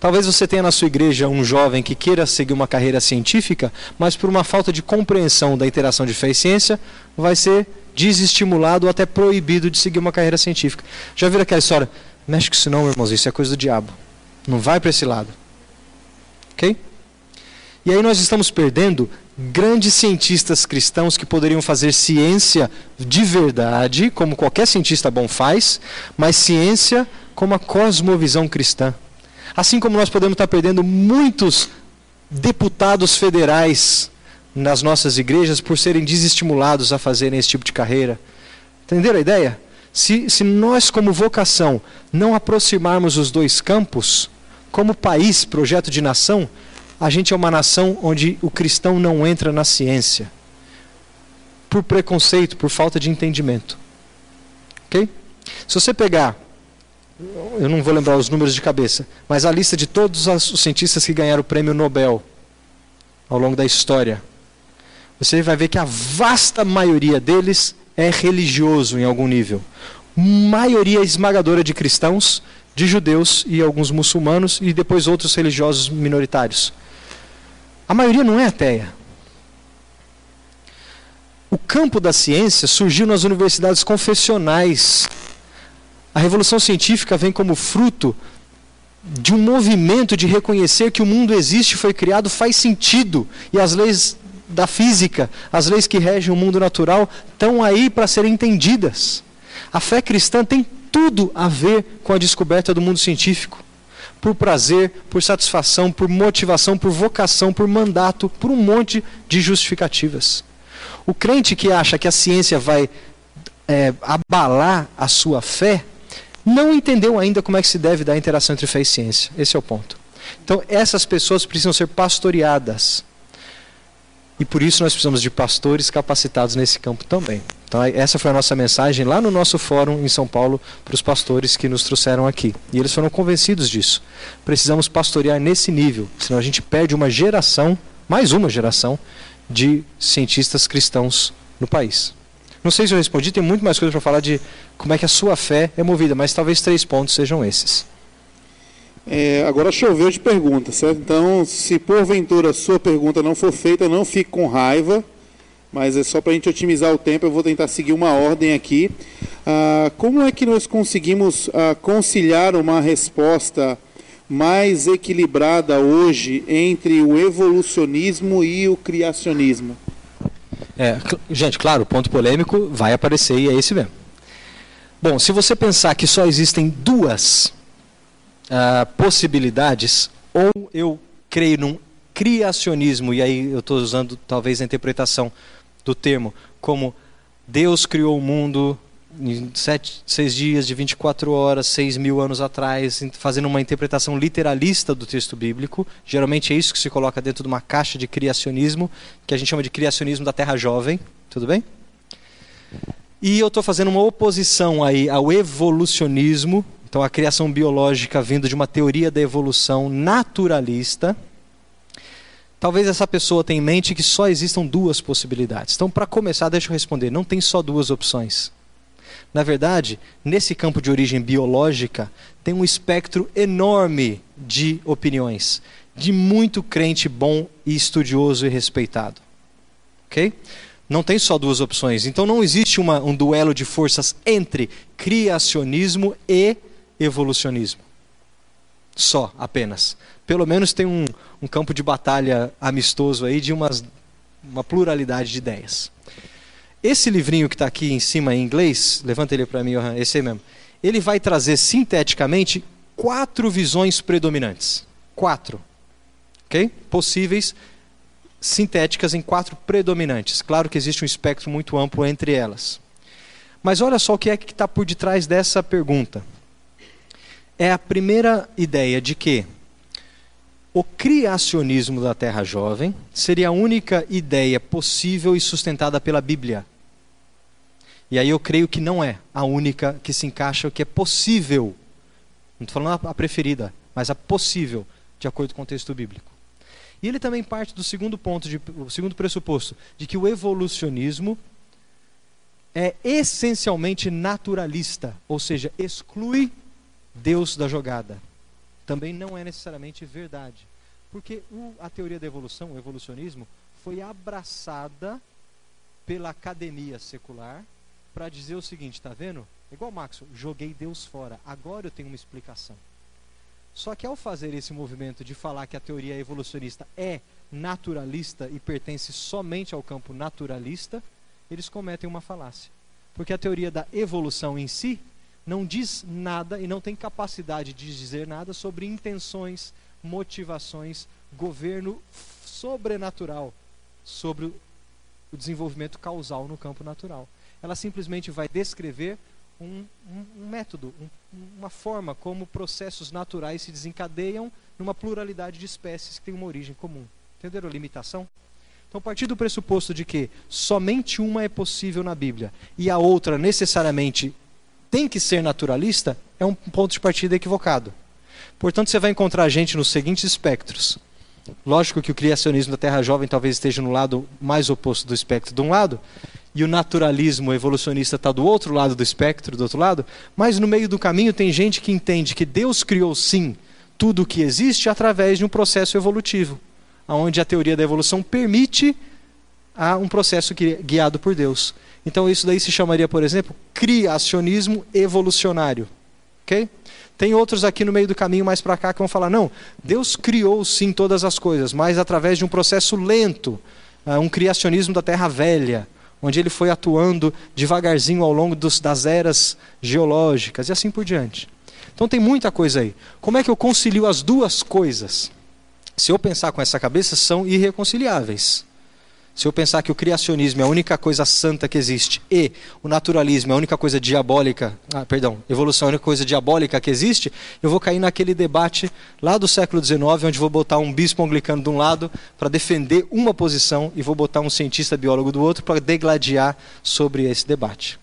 Talvez você tenha na sua igreja um jovem que queira seguir uma carreira científica, mas por uma falta de compreensão da interação de fé e ciência, vai ser desestimulado ou até proibido de seguir uma carreira científica. Já viram aquela história? Mexe com isso não, irmãos, isso é coisa do diabo. Não vai para esse lado. Ok? E aí nós estamos perdendo grandes cientistas cristãos que poderiam fazer ciência de verdade, como qualquer cientista bom faz, mas ciência como a cosmovisão cristã. Assim como nós podemos estar perdendo muitos deputados federais nas nossas igrejas por serem desestimulados a fazerem esse tipo de carreira. Entenderam a ideia? Se, se nós, como vocação, não aproximarmos os dois campos, como país, projeto de nação, a gente é uma nação onde o cristão não entra na ciência. Por preconceito, por falta de entendimento. Ok? Se você pegar, eu não vou lembrar os números de cabeça, mas a lista de todos os cientistas que ganharam o prêmio Nobel ao longo da história, você vai ver que a vasta maioria deles é religioso em algum nível. Maioria esmagadora de cristãos, de judeus e alguns muçulmanos e depois outros religiosos minoritários. A maioria não é ateia. O campo da ciência surgiu nas universidades confessionais. A revolução científica vem como fruto de um movimento de reconhecer que o mundo existe, foi criado, faz sentido e as leis da física, as leis que regem o mundo natural, estão aí para serem entendidas. A fé cristã tem tudo a ver com a descoberta do mundo científico. Por prazer, por satisfação, por motivação, por vocação, por mandato, por um monte de justificativas. O crente que acha que a ciência vai é, abalar a sua fé, não entendeu ainda como é que se deve dar a interação entre fé e ciência. Esse é o ponto. Então, essas pessoas precisam ser pastoreadas e por isso nós precisamos de pastores capacitados nesse campo também. Então, essa foi a nossa mensagem lá no nosso fórum em São Paulo para os pastores que nos trouxeram aqui. E eles foram convencidos disso. Precisamos pastorear nesse nível, senão a gente perde uma geração, mais uma geração, de cientistas cristãos no país. Não sei se eu respondi, tem muito mais coisa para falar de como é que a sua fé é movida, mas talvez três pontos sejam esses. É, agora choveu de perguntas, certo? Então, se porventura a sua pergunta não for feita, não fique com raiva, mas é só para a gente otimizar o tempo, eu vou tentar seguir uma ordem aqui. Ah, como é que nós conseguimos ah, conciliar uma resposta mais equilibrada hoje entre o evolucionismo e o criacionismo? É, gente, claro, ponto polêmico vai aparecer e é esse mesmo. Bom, se você pensar que só existem duas uh, possibilidades, ou eu creio num criacionismo, e aí eu estou usando talvez a interpretação do termo como Deus criou o mundo em sete, seis dias de 24 horas, seis mil anos atrás, fazendo uma interpretação literalista do texto bíblico. Geralmente é isso que se coloca dentro de uma caixa de criacionismo, que a gente chama de criacionismo da Terra Jovem. Tudo bem? E eu estou fazendo uma oposição aí ao evolucionismo, então a criação biológica vindo de uma teoria da evolução naturalista. Talvez essa pessoa tenha em mente que só existam duas possibilidades. Então, para começar, deixa eu responder: não tem só duas opções. Na verdade, nesse campo de origem biológica, tem um espectro enorme de opiniões, de muito crente bom e estudioso e respeitado. Ok? Não tem só duas opções. Então não existe uma, um duelo de forças entre criacionismo e evolucionismo. Só, apenas. Pelo menos tem um, um campo de batalha amistoso aí de umas, uma pluralidade de ideias. Esse livrinho que está aqui em cima em inglês, levanta ele para mim, esse aí mesmo. Ele vai trazer sinteticamente quatro visões predominantes. Quatro. Ok? Possíveis, sintéticas em quatro predominantes. Claro que existe um espectro muito amplo entre elas. Mas olha só o que é que está por detrás dessa pergunta. É a primeira ideia de que o criacionismo da Terra Jovem seria a única ideia possível e sustentada pela Bíblia. E aí eu creio que não é a única que se encaixa, que é possível. Não estou falando a preferida, mas a possível, de acordo com o texto bíblico. E ele também parte do segundo ponto, de, o segundo pressuposto, de que o evolucionismo é essencialmente naturalista, ou seja, exclui Deus da jogada também não é necessariamente verdade. Porque o, a teoria da evolução, o evolucionismo, foi abraçada pela academia secular para dizer o seguinte, está vendo? Igual Max, joguei Deus fora, agora eu tenho uma explicação. Só que ao fazer esse movimento de falar que a teoria evolucionista é naturalista e pertence somente ao campo naturalista, eles cometem uma falácia. Porque a teoria da evolução em si não diz nada e não tem capacidade de dizer nada sobre intenções, motivações, governo sobrenatural sobre o desenvolvimento causal no campo natural. Ela simplesmente vai descrever um, um, um método, um, uma forma como processos naturais se desencadeiam numa pluralidade de espécies que têm uma origem comum. Entenderam a limitação? Então, a partir do pressuposto de que somente uma é possível na Bíblia e a outra necessariamente tem que ser naturalista é um ponto de partida equivocado. Portanto, você vai encontrar gente nos seguintes espectros. Lógico que o criacionismo da Terra Jovem talvez esteja no lado mais oposto do espectro de um lado, e o naturalismo evolucionista está do outro lado do espectro, do outro lado, mas no meio do caminho tem gente que entende que Deus criou sim tudo o que existe através de um processo evolutivo, onde a teoria da evolução permite a um processo guiado por Deus. Então isso daí se chamaria, por exemplo, criacionismo evolucionário. Ok? Tem outros aqui no meio do caminho mais para cá que vão falar: não, Deus criou sim todas as coisas, mas através de um processo lento, ah, um criacionismo da Terra Velha, onde ele foi atuando devagarzinho ao longo dos, das eras geológicas e assim por diante. Então tem muita coisa aí. Como é que eu concilio as duas coisas? Se eu pensar com essa cabeça, são irreconciliáveis. Se eu pensar que o criacionismo é a única coisa santa que existe e o naturalismo é a única coisa diabólica, ah, perdão, evolução é a única coisa diabólica que existe, eu vou cair naquele debate lá do século XIX, onde vou botar um bispo anglicano de um lado para defender uma posição e vou botar um cientista biólogo do outro para degladiar sobre esse debate.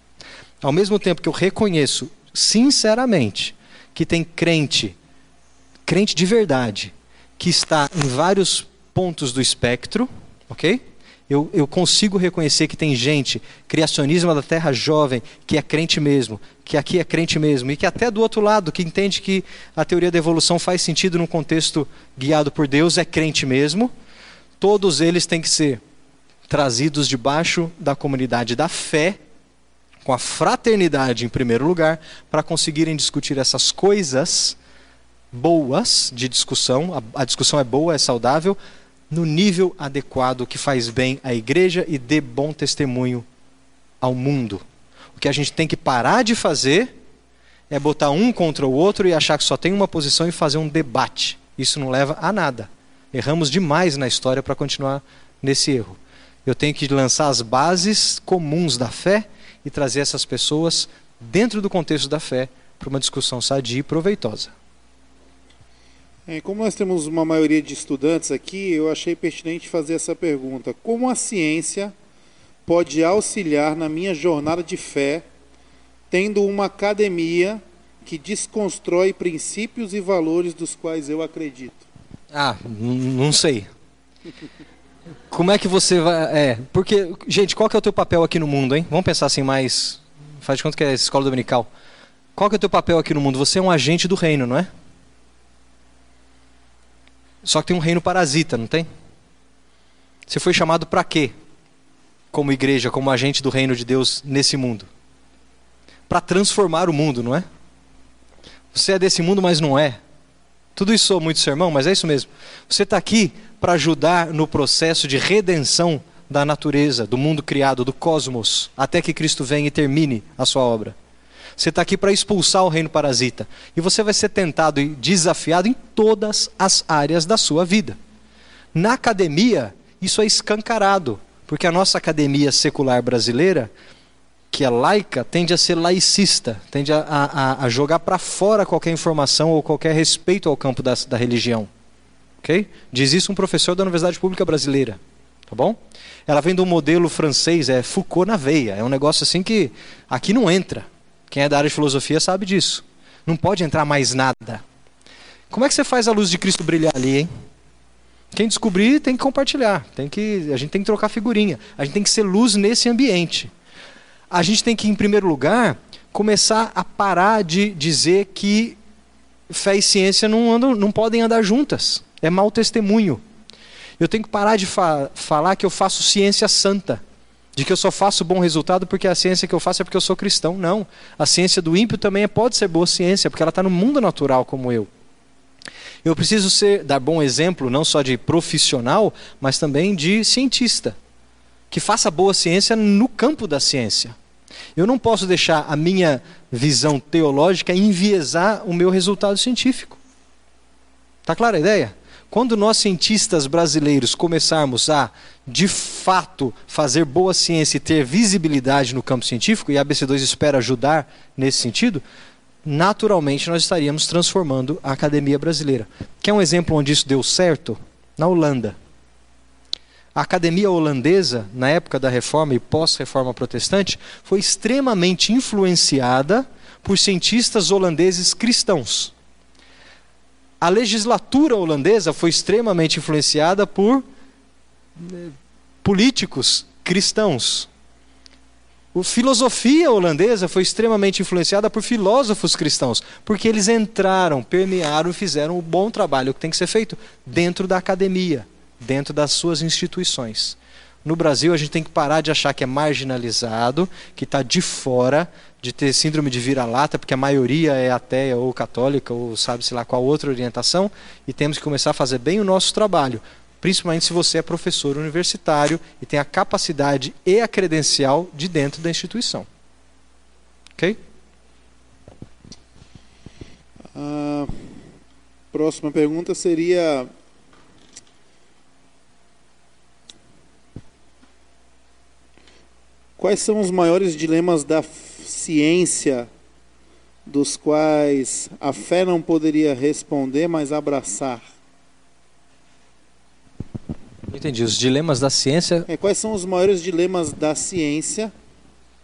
Ao mesmo tempo que eu reconheço, sinceramente, que tem crente, crente de verdade, que está em vários pontos do espectro, ok? Eu, eu consigo reconhecer que tem gente, criacionismo da terra jovem, que é crente mesmo, que aqui é crente mesmo, e que até do outro lado, que entende que a teoria da evolução faz sentido num contexto guiado por Deus, é crente mesmo. Todos eles têm que ser trazidos debaixo da comunidade da fé, com a fraternidade em primeiro lugar, para conseguirem discutir essas coisas boas de discussão, a, a discussão é boa, é saudável, no nível adequado que faz bem à igreja e dê bom testemunho ao mundo. O que a gente tem que parar de fazer é botar um contra o outro e achar que só tem uma posição e fazer um debate. Isso não leva a nada. Erramos demais na história para continuar nesse erro. Eu tenho que lançar as bases comuns da fé e trazer essas pessoas dentro do contexto da fé para uma discussão sadia e proveitosa. É, como nós temos uma maioria de estudantes aqui, eu achei pertinente fazer essa pergunta: como a ciência pode auxiliar na minha jornada de fé, tendo uma academia que desconstrói princípios e valores dos quais eu acredito? Ah, não sei. Como é que você vai. É, porque, gente, qual que é o teu papel aqui no mundo, hein? Vamos pensar assim mais. Faz de conta que é escola dominical. Qual que é o teu papel aqui no mundo? Você é um agente do reino, não é? Só que tem um reino parasita, não tem? Você foi chamado para quê? Como igreja, como agente do reino de Deus nesse mundo? Para transformar o mundo, não é? Você é desse mundo, mas não é. Tudo isso sou muito sermão, mas é isso mesmo. Você está aqui para ajudar no processo de redenção da natureza, do mundo criado, do cosmos, até que Cristo venha e termine a sua obra. Você está aqui para expulsar o reino parasita. E você vai ser tentado e desafiado em todas as áreas da sua vida. Na academia, isso é escancarado, porque a nossa academia secular brasileira, que é laica, tende a ser laicista, tende a, a, a jogar para fora qualquer informação ou qualquer respeito ao campo da, da religião. Okay? Diz isso um professor da Universidade Pública Brasileira. Tá bom? Ela vem do modelo francês, é Foucault na veia. É um negócio assim que aqui não entra. Quem é da área de filosofia sabe disso. Não pode entrar mais nada. Como é que você faz a luz de Cristo brilhar ali, hein? Quem descobrir tem que compartilhar. Tem que, a gente tem que trocar figurinha. A gente tem que ser luz nesse ambiente. A gente tem que, em primeiro lugar, começar a parar de dizer que fé e ciência não, andam, não podem andar juntas. É mau testemunho. Eu tenho que parar de fa falar que eu faço ciência santa de que eu só faço bom resultado porque a ciência que eu faço é porque eu sou cristão. Não. A ciência do ímpio também pode ser boa ciência, porque ela está no mundo natural como eu. Eu preciso ser, dar bom exemplo, não só de profissional, mas também de cientista, que faça boa ciência no campo da ciência. Eu não posso deixar a minha visão teológica enviesar o meu resultado científico. Está clara a ideia? Quando nós, cientistas brasileiros, começarmos a, de fato, fazer boa ciência e ter visibilidade no campo científico, e a ABC2 espera ajudar nesse sentido, naturalmente nós estaríamos transformando a academia brasileira. Quer um exemplo onde isso deu certo? Na Holanda. A academia holandesa, na época da reforma e pós-reforma protestante, foi extremamente influenciada por cientistas holandeses cristãos a legislatura holandesa foi extremamente influenciada por eh, políticos cristãos. A filosofia holandesa foi extremamente influenciada por filósofos cristãos, porque eles entraram, permearam e fizeram o bom trabalho que tem que ser feito dentro da academia, dentro das suas instituições. No Brasil, a gente tem que parar de achar que é marginalizado, que está de fora, de ter síndrome de vira-lata, porque a maioria é ateia ou católica, ou sabe-se lá qual outra orientação, e temos que começar a fazer bem o nosso trabalho, principalmente se você é professor universitário e tem a capacidade e a credencial de dentro da instituição. Ok? A próxima pergunta seria Quais são os maiores dilemas da ciência dos quais a fé não poderia responder, mas abraçar? Entendi. Os dilemas da ciência. É, quais são os maiores dilemas da ciência?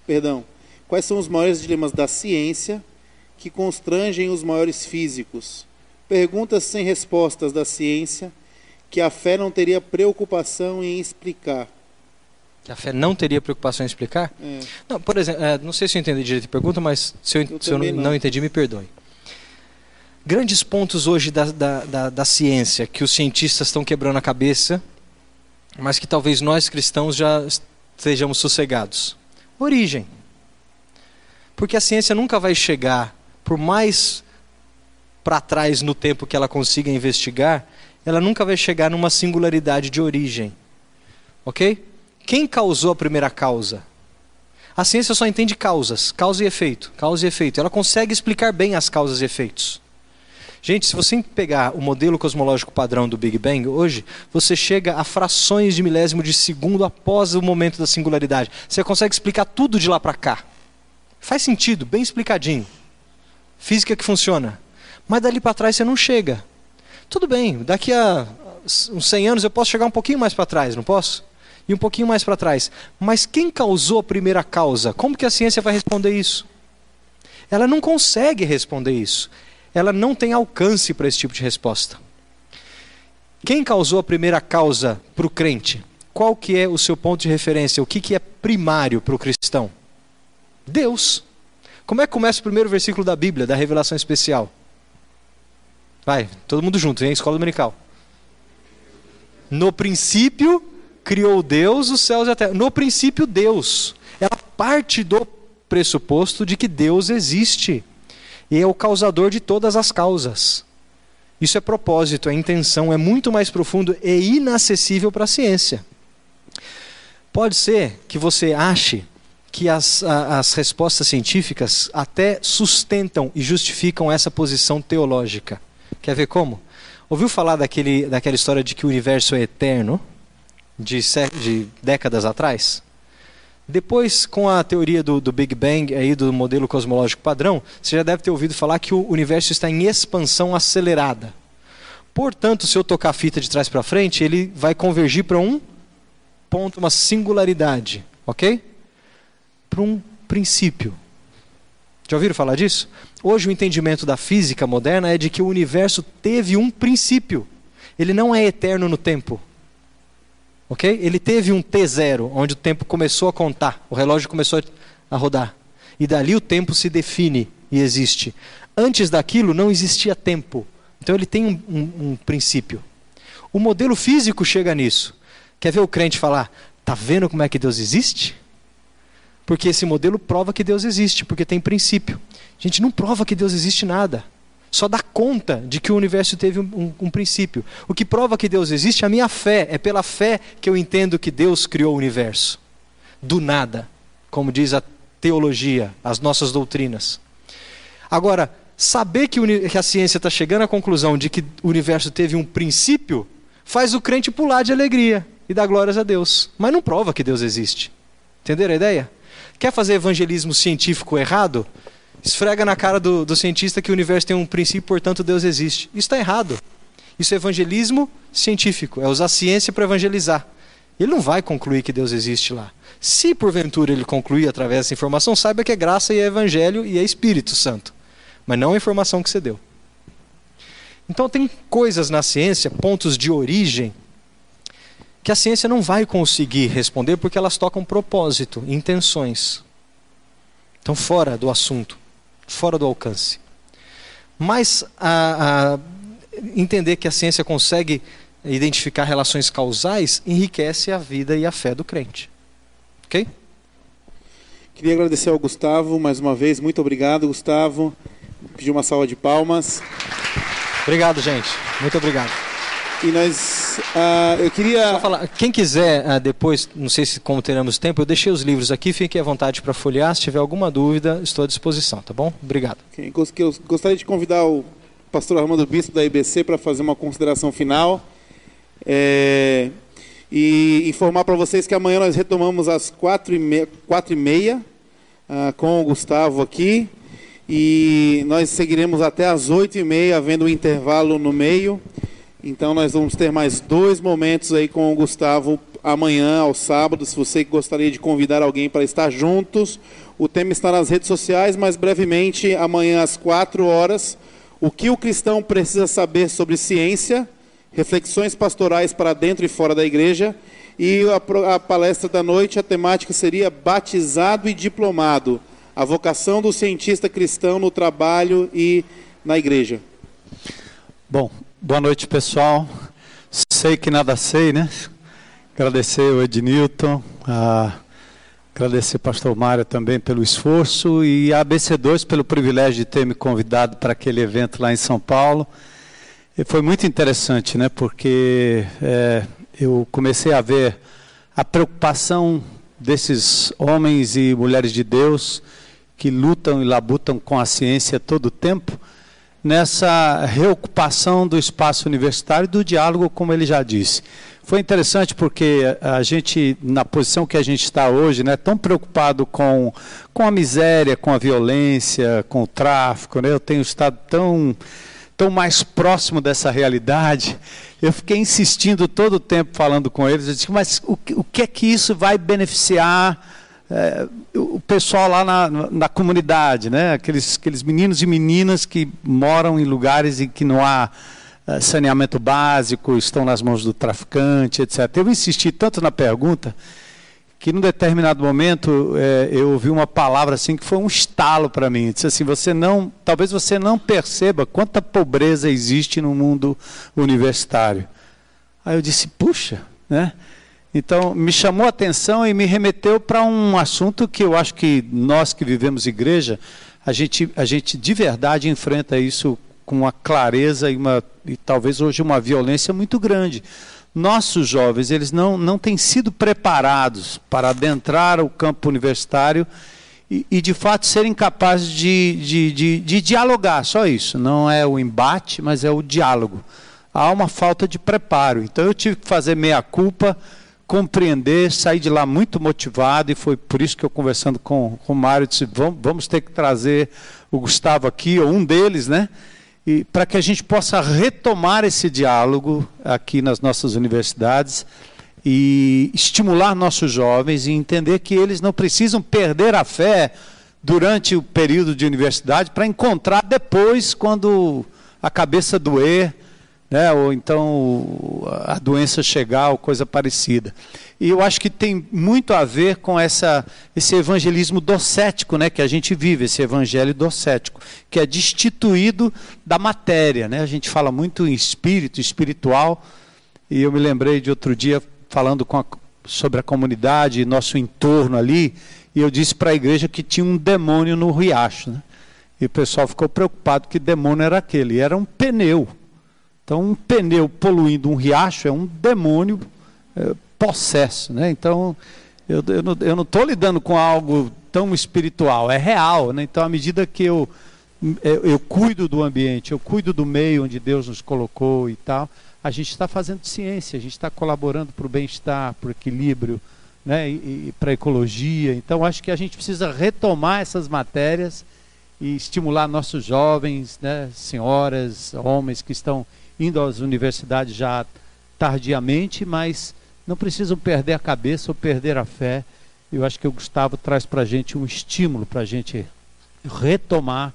Perdão. Quais são os maiores dilemas da ciência que constrangem os maiores físicos? Perguntas sem respostas da ciência que a fé não teria preocupação em explicar que a fé não teria preocupação em explicar? É. Não, por exemplo, é, não sei se eu entendi direito a pergunta, mas se eu, eu, se eu não, não. entendi, me perdoe. Grandes pontos hoje da, da, da, da ciência que os cientistas estão quebrando a cabeça, mas que talvez nós cristãos já estejamos sossegados. Origem. Porque a ciência nunca vai chegar, por mais para trás no tempo que ela consiga investigar, ela nunca vai chegar numa singularidade de origem. Ok? Quem causou a primeira causa? A ciência só entende causas, causa e efeito, causa e efeito. Ela consegue explicar bem as causas e efeitos. Gente, se você pegar o modelo cosmológico padrão do Big Bang hoje, você chega a frações de milésimo de segundo após o momento da singularidade. Você consegue explicar tudo de lá para cá. Faz sentido, bem explicadinho. Física que funciona. Mas dali para trás você não chega. Tudo bem, daqui a uns 100 anos eu posso chegar um pouquinho mais para trás, não posso? E um pouquinho mais para trás. Mas quem causou a primeira causa? Como que a ciência vai responder isso? Ela não consegue responder isso. Ela não tem alcance para esse tipo de resposta. Quem causou a primeira causa para o crente? Qual que é o seu ponto de referência? O que, que é primário para o cristão? Deus. Como é que começa o primeiro versículo da Bíblia, da revelação especial? Vai, todo mundo junto, hein? Escola dominical. No princípio criou Deus os céus e a terra. No princípio, Deus. Ela parte do pressuposto de que Deus existe. E é o causador de todas as causas. Isso é propósito, é intenção, é muito mais profundo e inacessível para a ciência. Pode ser que você ache que as, as respostas científicas até sustentam e justificam essa posição teológica. Quer ver como? Ouviu falar daquele, daquela história de que o universo é eterno, de, de décadas atrás? Depois, com a teoria do, do, Big Bang, aí, do modelo cosmológico padrão, você já deve ter ouvido falar que o universo está em expansão acelerada. Portanto, se eu tocar a fita de trás para frente, ele vai convergir para um ponto, uma singularidade, ok? Para um princípio. Já ouviram falar disso? Hoje o entendimento da física moderna é de que o universo teve um princípio. Ele não é eterno no tempo. Ok? Ele teve um T0, onde o tempo começou a contar, o relógio começou a rodar. E dali o tempo se define e existe. Antes daquilo não existia tempo. Então ele tem um, um, um princípio. O modelo físico chega nisso. Quer ver o crente falar: "Tá vendo como é que Deus existe?" Porque esse modelo prova que Deus existe, porque tem princípio. A gente não prova que Deus existe nada. Só dá conta de que o universo teve um, um, um, princípio. O que prova que Deus existe é a minha fé. É pela fé que eu entendo que Deus criou o universo. Do nada. Como diz a teologia, as nossas doutrinas. Agora, saber que, que a ciência está chegando à conclusão de que o universo teve um princípio, faz o crente pular de alegria e dar glórias a Deus. Mas não prova que Deus existe. Entenderam a ideia? Quer fazer evangelismo científico errado? Esfrega na cara do, do cientista que o universo tem um princípio, portanto Deus existe. Isso está errado. Isso é evangelismo científico, é usar ciência para evangelizar. Ele não vai concluir que Deus existe lá. Se porventura ele concluir através dessa informação, saiba que é graça e é evangelho e é Espírito Santo. Mas não a informação que você deu. Então tem coisas na ciência, pontos de origem, que a ciência não vai conseguir responder porque elas tocam propósito, intenções. Então, fora do assunto, fora do alcance. Mas a, a entender que a ciência consegue identificar relações causais enriquece a vida e a fé do crente. Ok? Queria agradecer ao Gustavo mais uma vez. Muito obrigado, Gustavo. Pedir uma salva de palmas. Obrigado, gente. Muito obrigado. E nós, uh, eu queria. Só falar, quem quiser uh, depois, não sei se como teremos tempo, eu deixei os livros aqui, fique à vontade para folhear. Se tiver alguma dúvida, estou à disposição, tá bom? Obrigado. Okay. Eu gostaria de convidar o pastor Armando Bispo da IBC para fazer uma consideração final. É, e informar para vocês que amanhã nós retomamos às quatro e meia, quatro e meia uh, com o Gustavo aqui. E nós seguiremos até às oito e meia, havendo um intervalo no meio. Então nós vamos ter mais dois momentos aí com o Gustavo amanhã, ao sábado. Se você gostaria de convidar alguém para estar juntos, o tema está nas redes sociais, mas brevemente, amanhã às quatro horas, o que o cristão precisa saber sobre ciência, reflexões pastorais para dentro e fora da igreja. E a, a palestra da noite, a temática seria batizado e diplomado, a vocação do cientista cristão no trabalho e na igreja. Bom, Boa noite, pessoal. Sei que nada sei, né? Agradecer o Ednilton, a, Agradecer pastor Mário também pelo esforço e a ABC2 pelo privilégio de ter me convidado para aquele evento lá em São Paulo. E foi muito interessante, né? Porque é, eu comecei a ver a preocupação desses homens e mulheres de Deus que lutam e labutam com a ciência todo o tempo, nessa reocupação do espaço universitário e do diálogo, como ele já disse. Foi interessante porque a gente, na posição que a gente está hoje, né, tão preocupado com, com a miséria, com a violência, com o tráfico, né, eu tenho estado tão, tão mais próximo dessa realidade. Eu fiquei insistindo todo o tempo falando com eles, eu disse, mas o, o que é que isso vai beneficiar é, o pessoal lá na, na, comunidade, né? aqueles, aqueles meninos e meninas que moram em lugares em que não há é, saneamento básico, estão nas mãos do traficante, etc. Eu insisti tanto na pergunta que num determinado momento é, eu ouvi uma palavra assim que foi um estalo para mim. Disse assim: você não, talvez você não perceba quanta pobreza existe no mundo universitário. Aí eu disse: puxa, né? Então, me chamou a atenção e me remeteu para um assunto que eu acho que nós que vivemos igreja, a gente, a gente de verdade enfrenta isso com uma clareza e, uma, e talvez hoje uma violência muito grande. Nossos jovens, eles não, não têm sido preparados para adentrar o campo universitário e, e de fato serem capazes de, de, de, de dialogar, só isso. Não é o embate, mas é o diálogo. Há uma falta de preparo. Então eu tive que fazer meia-culpa compreender, sair de lá muito motivado, e foi por isso que eu, conversando com, com o Mário, disse: vamos, vamos ter que trazer o Gustavo aqui, ou um deles, né? E para que a gente possa retomar esse diálogo aqui nas nossas universidades e estimular nossos jovens e entender que eles não precisam perder a fé durante o período de universidade para encontrar depois, quando a cabeça doer, né? ou então a doença chegar ou coisa parecida. E eu acho que tem muito a ver com essa, esse evangelismo docético né? que a gente vive, esse evangelho docético, que é destituído da matéria. Né? A gente fala muito em espírito, espiritual, e eu me lembrei de outro dia falando a, sobre a comunidade, nosso entorno ali, e eu disse para a igreja que tinha um demônio no riacho. Né? E o pessoal ficou preocupado que demônio era aquele. E era um pneu. Então, um pneu poluindo um riacho é um demônio é, possesso. Né? Então, eu, eu não estou lidando com algo tão espiritual, é real. Né? Então, à medida que eu, eu, eu cuido do ambiente, eu cuido do meio onde Deus nos colocou e tal, a gente está fazendo ciência, a gente está colaborando para o bem-estar, para o equilíbrio, né? e, e para a ecologia. Então, acho que a gente precisa retomar essas matérias e estimular nossos jovens, né? senhoras, homens que estão indo às universidades já tardiamente, mas não precisam perder a cabeça ou perder a fé. Eu acho que o Gustavo traz para a gente um estímulo para a gente retomar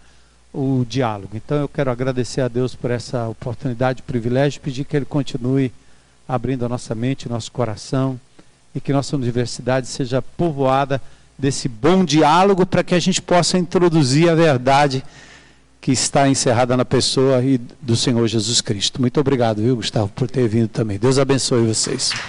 o diálogo. Então eu quero agradecer a Deus por essa oportunidade, privilégio, pedir que Ele continue abrindo a nossa mente, nosso coração e que nossa universidade seja povoada desse bom diálogo para que a gente possa introduzir a verdade que está encerrada na pessoa do Senhor Jesus Cristo. Muito obrigado, viu, Gustavo, por ter vindo também. Deus abençoe vocês.